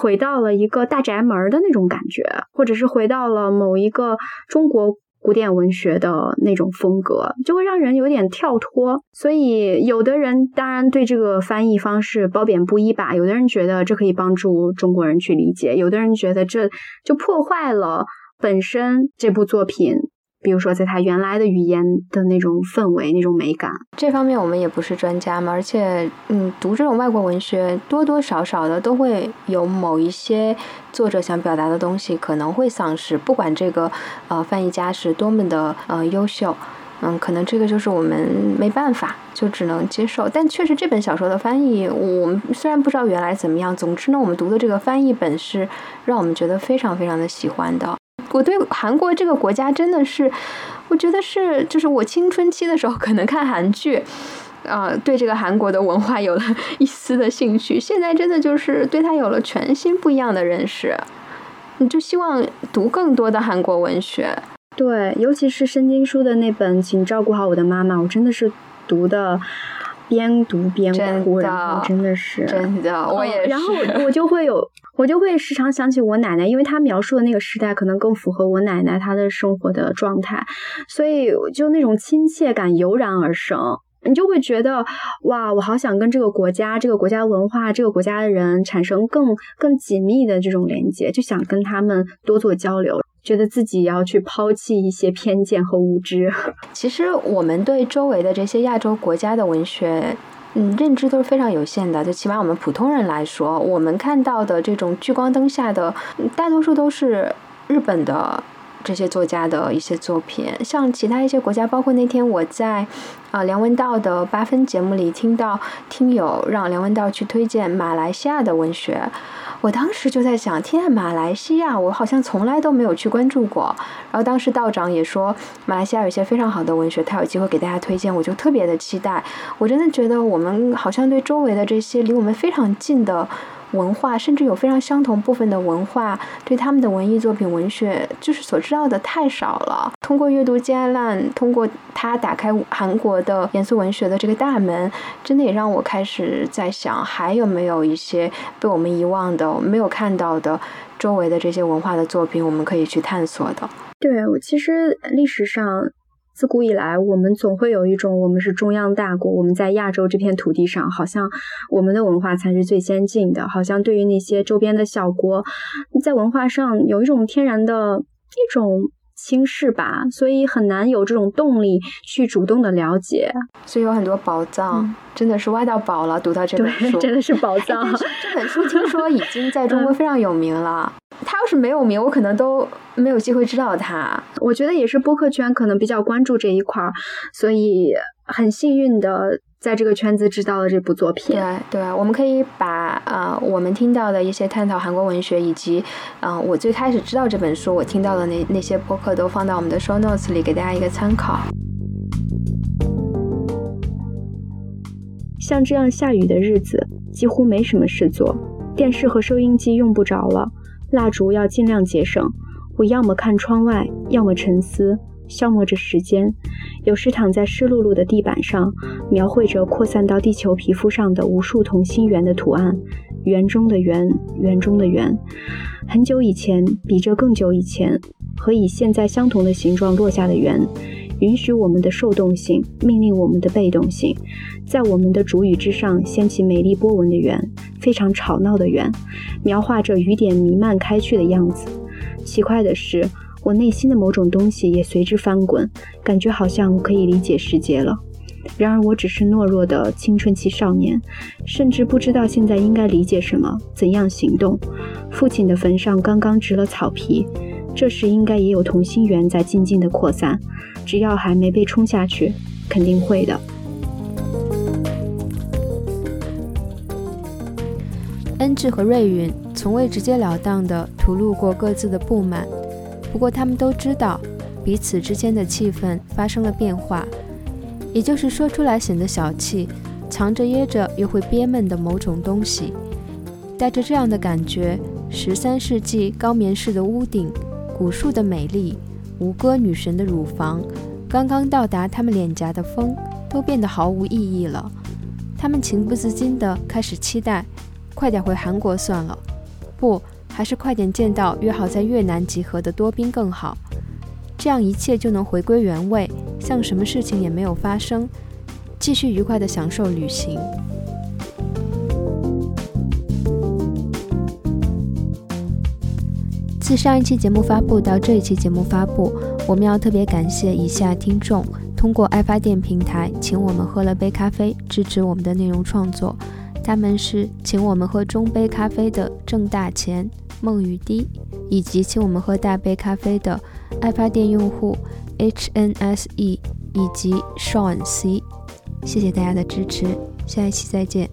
Speaker 1: 回到了一个大宅门的那种感觉，或者是回到了某一个中国。古典文学的那种风格，就会让人有点跳脱。所以，有的人当然对这个翻译方式褒贬不一吧。有的人觉得这可以帮助中国人去理解，有的人觉得这就破坏了本身这部作品。比如说，在他原来的语言的那种氛围、那种美感，
Speaker 3: 这方面我们也不是专家嘛。而且，嗯，读这种外国文学，多多少少的都会有某一些作者想表达的东西可能会丧失。不管这个呃翻译家是多么的呃优秀，嗯，可能这个就是我们没办法，就只能接受。但确实，这本小说的翻译，我们虽然不知道原来怎么样，总之呢，我们读的这个翻译本是让我们觉得非常非常的喜欢的。我对韩国这个国家真的是，我觉得是，就是我青春期的时候 <laughs> 可能看韩剧，啊，对这个韩国的文化有了 <laughs> 一丝的兴趣。现在真的就是对他有了全新不一样的认识，你就希望读更多的韩国文学。
Speaker 1: 对，尤其是申京书的那本《请照顾好我的妈妈》，我真的是读的。边读边哭，然后真的是
Speaker 3: 真的，我也是。
Speaker 1: 然后我就会有，我就会时常想起我奶奶，因为她描述的那个时代可能更符合我奶奶她的生活的状态，所以就那种亲切感油然而生。你就会觉得哇，我好想跟这个国家、这个国家文化、这个国家的人产生更更紧密的这种连接，就想跟他们多做交流。觉得自己要去抛弃一些偏见和无知。<laughs>
Speaker 3: 其实我们对周围的这些亚洲国家的文学，嗯，认知都是非常有限的。就起码我们普通人来说，我们看到的这种聚光灯下的，大多数都是日本的这些作家的一些作品。像其他一些国家，包括那天我在啊梁文道的八分节目里听到听友让梁文道去推荐马来西亚的文学。我当时就在想，天啊，马来西亚，我好像从来都没有去关注过。然后当时道长也说，马来西亚有一些非常好的文学，他有机会给大家推荐，我就特别的期待。我真的觉得我们好像对周围的这些离我们非常近的。文化甚至有非常相同部分的文化，对他们的文艺作品、文学，就是所知道的太少了。通过阅读金爱烂，通过他打开韩国的严肃文学的这个大门，真的也让我开始在想，还有没有一些被我们遗忘的、没有看到的周围的这些文化的作品，我们可以去探索的。
Speaker 1: 对，我其实历史上。自古以来，我们总会有一种我们是中央大国，我们在亚洲这片土地上，好像我们的文化才是最先进的，好像对于那些周边的小国，在文化上有一种天然的一种轻视吧，所以很难有这种动力去主动的了解。
Speaker 4: 所以有很多宝藏，真的是挖到宝了。读到这本书，
Speaker 1: 真的是宝藏。
Speaker 4: 这本书听说已经在中国非常有名了。他要是没有名，我可能都没有机会知道他。
Speaker 1: 我觉得也是播客圈可能比较关注这一块儿，所以很幸运的在这个圈子知道了这部作品。
Speaker 4: 对对，我们可以把呃我们听到的一些探讨韩国文学，以及嗯我最开始知道这本书，我听到的那那些播客都放到我们的 show notes 里，给大家一个参考。
Speaker 1: 像这样下雨的日子，几乎没什么事做，电视和收音机用不着了。蜡烛要尽量节省，我要么看窗外，要么沉思，消磨着时间。有时躺在湿漉漉的地板上，描绘着扩散到地球皮肤上的无数同心圆的图案，圆中的圆，圆中的圆。很久以前，比这更久以前，和以现在相同的形状落下的圆。允许我们的受动性，命令我们的被动性，在我们的主语之上掀起美丽波纹的圆，非常吵闹的圆，描画着雨点弥漫开去的样子。奇怪的是，我内心的某种东西也随之翻滚，感觉好像可以理解世界了。然而，我只是懦弱的青春期少年，甚至不知道现在应该理解什么，怎样行动。父亲的坟上刚刚植了草皮。这时应该也有同心圆在静静的扩散，只要还没被冲下去，肯定会的。
Speaker 3: 恩智和瑞允从未直截了当的吐露过各自的不满，不过他们都知道彼此之间的气氛发生了变化，也就是说出来显得小气，藏着掖着又会憋闷的某种东西。带着这样的感觉，十三世纪高棉式的屋顶。古树的美丽，吴歌女神的乳房，刚刚到达他们脸颊的风，都变得毫无意义了。他们情不自禁地开始期待，快点回韩国算了，不，还是快点见到约好在越南集合的多宾更好。这样一切就能回归原位，像什么事情也没有发生，继续愉快的享受旅行。自上一期节目发布到这一期节目发布，我们要特别感谢以下听众通过爱发电平台请我们喝了杯咖啡，支持我们的内容创作。他们是请我们喝中杯咖啡的郑大钱、梦雨滴，以及请我们喝大杯咖啡的爱发电用户 HNSE 以及 Sean C。谢谢大家的支持，下一期再见。